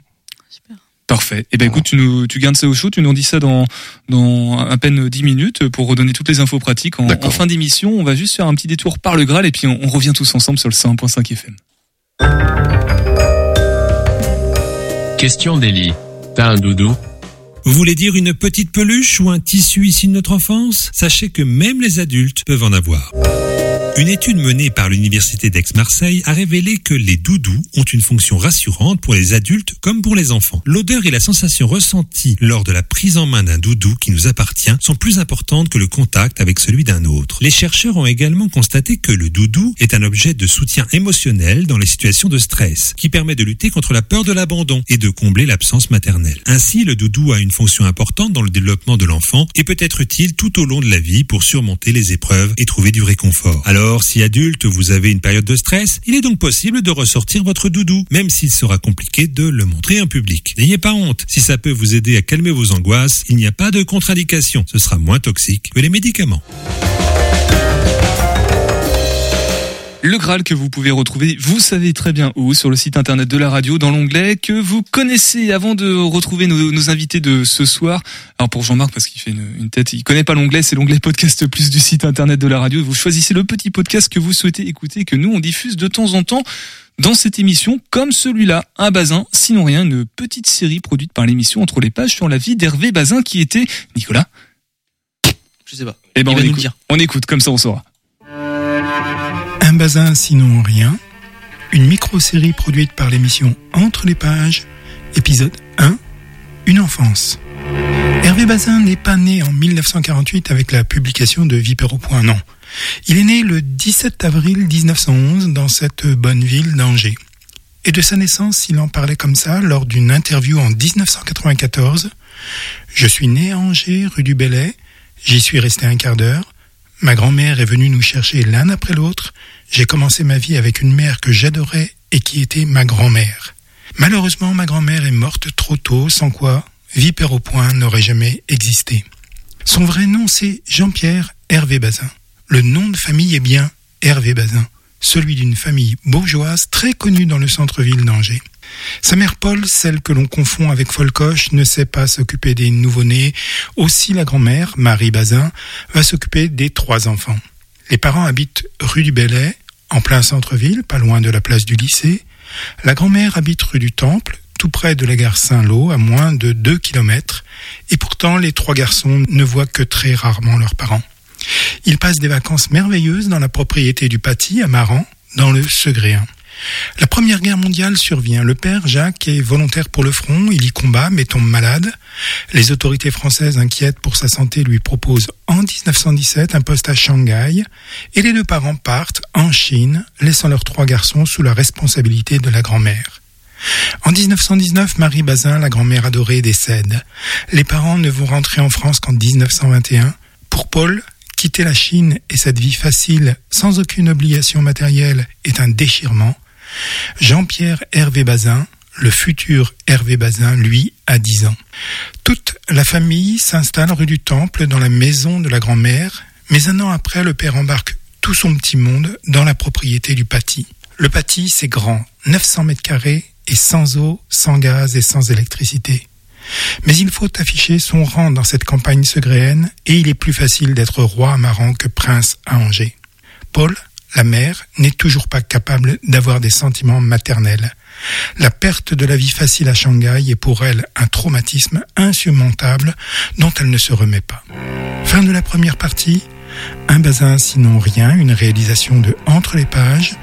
Parfait. Eh ben écoute, tu nous, tu gardes ça au chaud, tu nous en dis ça dans, dans à peine 10 minutes pour redonner toutes les infos pratiques. En, en fin d'émission, on va juste faire un petit détour par le Graal et puis on, on revient tous ensemble sur le 101.5 FM. Question d'Eli. T'as un doudou? Vous voulez dire une petite peluche ou un tissu issu de notre enfance? Sachez que même les adultes peuvent en avoir. Une étude menée par l'Université d'Aix-Marseille a révélé que les doudous ont une fonction rassurante pour les adultes comme pour les enfants. L'odeur et la sensation ressentie lors de la prise en main d'un doudou qui nous appartient sont plus importantes que le contact avec celui d'un autre. Les chercheurs ont également constaté que le doudou est un objet de soutien émotionnel dans les situations de stress, qui permet de lutter contre la peur de l'abandon et de combler l'absence maternelle. Ainsi, le doudou a une fonction importante dans le développement de l'enfant et peut être utile tout au long de la vie pour surmonter les épreuves et trouver du réconfort. Si adulte, vous avez une période de stress, il est donc possible de ressortir votre doudou, même s'il sera compliqué de le montrer en public. N'ayez pas honte. Si ça peut vous aider à calmer vos angoisses, il n'y a pas de contre-indication. Ce sera moins toxique que les médicaments. Le Graal que vous pouvez retrouver, vous savez très bien où, sur le site internet de la radio, dans l'onglet que vous connaissez avant de retrouver nos, nos invités de ce soir. Alors pour Jean-Marc, parce qu'il fait une, une tête, il connaît pas l'onglet, c'est l'onglet podcast plus du site internet de la radio. Vous choisissez le petit podcast que vous souhaitez écouter que nous on diffuse de temps en temps dans cette émission, comme celui-là, un Bazin, sinon rien, une petite série produite par l'émission entre les pages sur la vie d'Hervé Bazin qui était Nicolas? Je sais pas. Eh ben on écoute, on écoute, comme ça on saura. Un bazin sinon rien, une micro-série produite par l'émission Entre les pages, épisode 1, Une enfance. Hervé Bazin n'est pas né en 1948 avec la publication de point, non. Il est né le 17 avril 1911 dans cette bonne ville d'Angers. Et de sa naissance, il en parlait comme ça lors d'une interview en 1994. Je suis né à Angers, rue du Bellay. J'y suis resté un quart d'heure. Ma grand-mère est venue nous chercher l'un après l'autre. J'ai commencé ma vie avec une mère que j'adorais et qui était ma grand-mère. Malheureusement, ma grand-mère est morte trop tôt, sans quoi Vipère au point n'aurait jamais existé. Son vrai nom, c'est Jean-Pierre Hervé Bazin. Le nom de famille est bien Hervé Bazin, celui d'une famille bourgeoise très connue dans le centre-ville d'Angers. Sa mère Paul, celle que l'on confond avec Folcoche, ne sait pas s'occuper des nouveau-nés. Aussi la grand-mère, Marie Bazin, va s'occuper des trois enfants. Les parents habitent rue du Bellay, en plein centre-ville, pas loin de la place du lycée. La grand-mère habite rue du Temple, tout près de la gare Saint-Lô, à moins de deux kilomètres. Et pourtant, les trois garçons ne voient que très rarement leurs parents. Ils passent des vacances merveilleuses dans la propriété du Paty, à Maran, dans le Segréen. La Première Guerre mondiale survient. Le père, Jacques, est volontaire pour le front. Il y combat, mais tombe malade. Les autorités françaises inquiètes pour sa santé lui proposent en 1917 un poste à Shanghai. Et les deux parents partent en Chine, laissant leurs trois garçons sous la responsabilité de la grand-mère. En 1919, Marie Bazin, la grand-mère adorée, décède. Les parents ne vont rentrer en France qu'en 1921. Pour Paul, quitter la Chine et cette vie facile, sans aucune obligation matérielle, est un déchirement. Jean-Pierre Hervé Bazin, le futur Hervé Bazin, lui, a 10 ans. Toute la famille s'installe rue du Temple dans la maison de la grand-mère, mais un an après, le père embarque tout son petit monde dans la propriété du Paty. Le Paty, c'est grand, 900 mètres carrés et sans eau, sans gaz et sans électricité. Mais il faut afficher son rang dans cette campagne segréenne et il est plus facile d'être roi à Maran que prince à Angers. Paul, la mère, n'est toujours pas capable d'avoir des sentiments maternels. La perte de la vie facile à Shanghai est pour elle un traumatisme insurmontable dont elle ne se remet pas. Fin de la première partie. Un bazin sinon rien, une réalisation de Entre les pages.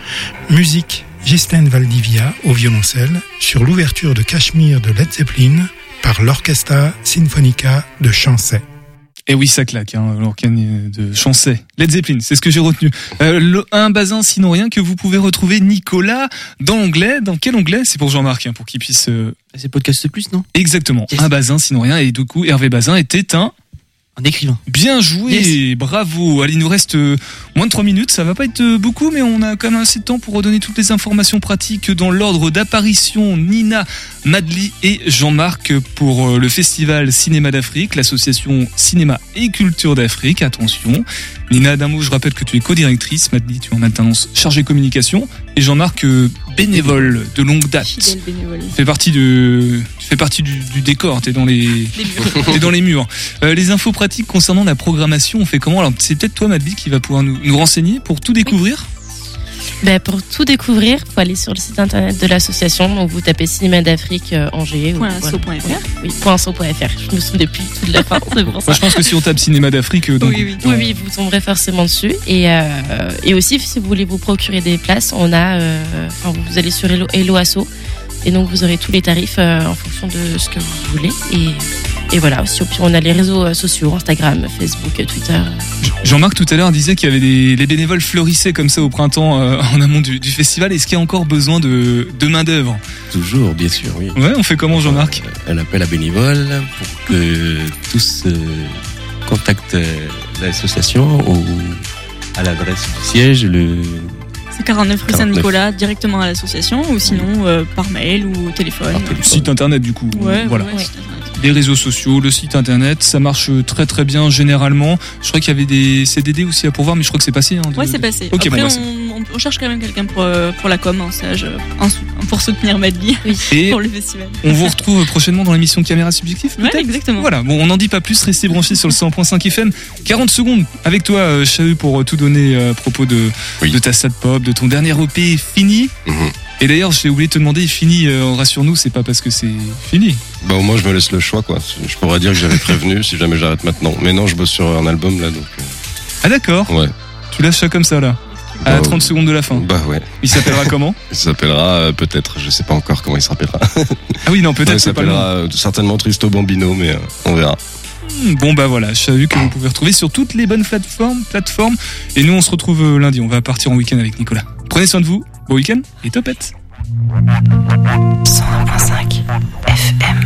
Musique Ghislaine Valdivia au violoncelle sur l'ouverture de Cachemire de Led Zeppelin par l'Orchestra Sinfonica de Chancet. Et oui, ça claque, hein, l'organe de Chancet. Led Zeppelin, c'est ce que j'ai retenu. Euh, le, un bazin sinon rien que vous pouvez retrouver Nicolas dans l'onglet. Dans quel onglet? C'est pour Jean-Marc, hein, pour qu'il puisse... euh, C'est podcast plus, non? Exactement. Un bazin sinon rien. Et du coup, Hervé Bazin était un... Un écrivain. Bien joué, bravo. Allez, il nous reste euh, moins de 3 minutes. Ça va pas être euh, beaucoup, mais on a quand même assez de temps pour redonner toutes les informations pratiques dans l'ordre d'apparition. Nina, Madly et Jean-Marc pour euh, le festival Cinéma d'Afrique, l'association Cinéma et Culture d'Afrique. Attention. Nina, mot, je rappelle que tu es co-directrice. Madly, tu es en alternance chargée communication. Et Jean-Marc, euh, bénévole de longue date. Tu fais partie de, tu fais partie du, du décor. T'es dans les, t'es dans les murs. Euh, les infos pratiques concernant la programmation, on fait comment? Alors, c'est peut-être toi, Madly, qui va pouvoir nous, nous renseigner pour tout découvrir. Ben, pour tout découvrir, faut aller sur le site internet de l'association. Donc vous tapez Cinéma d'Afrique euh, Angers. ou- Point voilà. Oui, point. Je me souviens depuis toute la fin. c'est pour ça. Moi, je pense que si on tape cinéma d'Afrique, euh, donc, Oui, oui, vous tomberez forcément dessus. Et, euh, et aussi, si vous voulez vous procurer des places, on a, euh, enfin, vous allez sur Hello, Hello Asso. Et donc, vous aurez tous les tarifs euh, en fonction de ce que vous voulez. Et, et voilà, aussi, puis on a les réseaux euh, sociaux, Instagram, Facebook, Twitter. Jean-Marc tout à l'heure disait qu'il y avait des les bénévoles fleurissaient comme ça au printemps euh, en amont du, du festival. Est-ce qu'il y a encore besoin de, de main d'œuvre Toujours, bien sûr, oui. Ouais, on fait comment, Jean-Marc? Un appel à bénévoles pour que tous euh, contactent euh, l'association ou à l'adresse du siège, le C'est 49 rue 49. Saint-Nicolas, directement à l'association, ou sinon euh, par mail ou au téléphone. Site internet du coup. Ouais, voilà. ouais, ouais. Les réseaux sociaux, le site internet, ça marche très très bien généralement. Je crois qu'il y avait des CDD aussi à pourvoir, mais je crois que c'est passé. Hein, de- Ouais, c'est passé. Ok, Après, bon, bah, on, cherche quand même quelqu'un pour, euh, pour la com, un sage, euh, un pour soutenir Madly Et pour le festival. On vous retrouve prochainement dans l'émission de Caméra Ouais, peut-être exactement. Voilà, bon, on n'en dit pas plus, restez branchés sur le 100.5 FM. 40 secondes avec toi, euh, Chahut, pour euh, tout donner euh, à propos de, de ta sad pop, de ton dernier EP fini. Et d'ailleurs, j'ai oublié de te demander, fini, euh, rassure-nous, c'est pas parce que c'est fini. Bah au moins je me laisse le choix quoi. Je pourrais dire que j'avais prévenu si jamais j'arrête maintenant. Mais non, je bosse sur un album là donc. Ah d'accord Ouais. Tu lâches ça comme ça là À Bah, 30 secondes de la fin. Bah ouais. Il s'appellera comment Il s'appellera euh, peut-être, je sais pas encore comment il s'appellera. Ah oui, non, peut-être il s'appellera euh, certainement Tristo Bambino, mais euh, on verra. Hmm, Bon bah voilà, Chahut que vous pouvez retrouver sur toutes les bonnes plateformes, plateformes. Et nous on se retrouve lundi, on va partir en week-end avec Nicolas. Prenez soin de vous, bon week-end et topette 101.5 FM.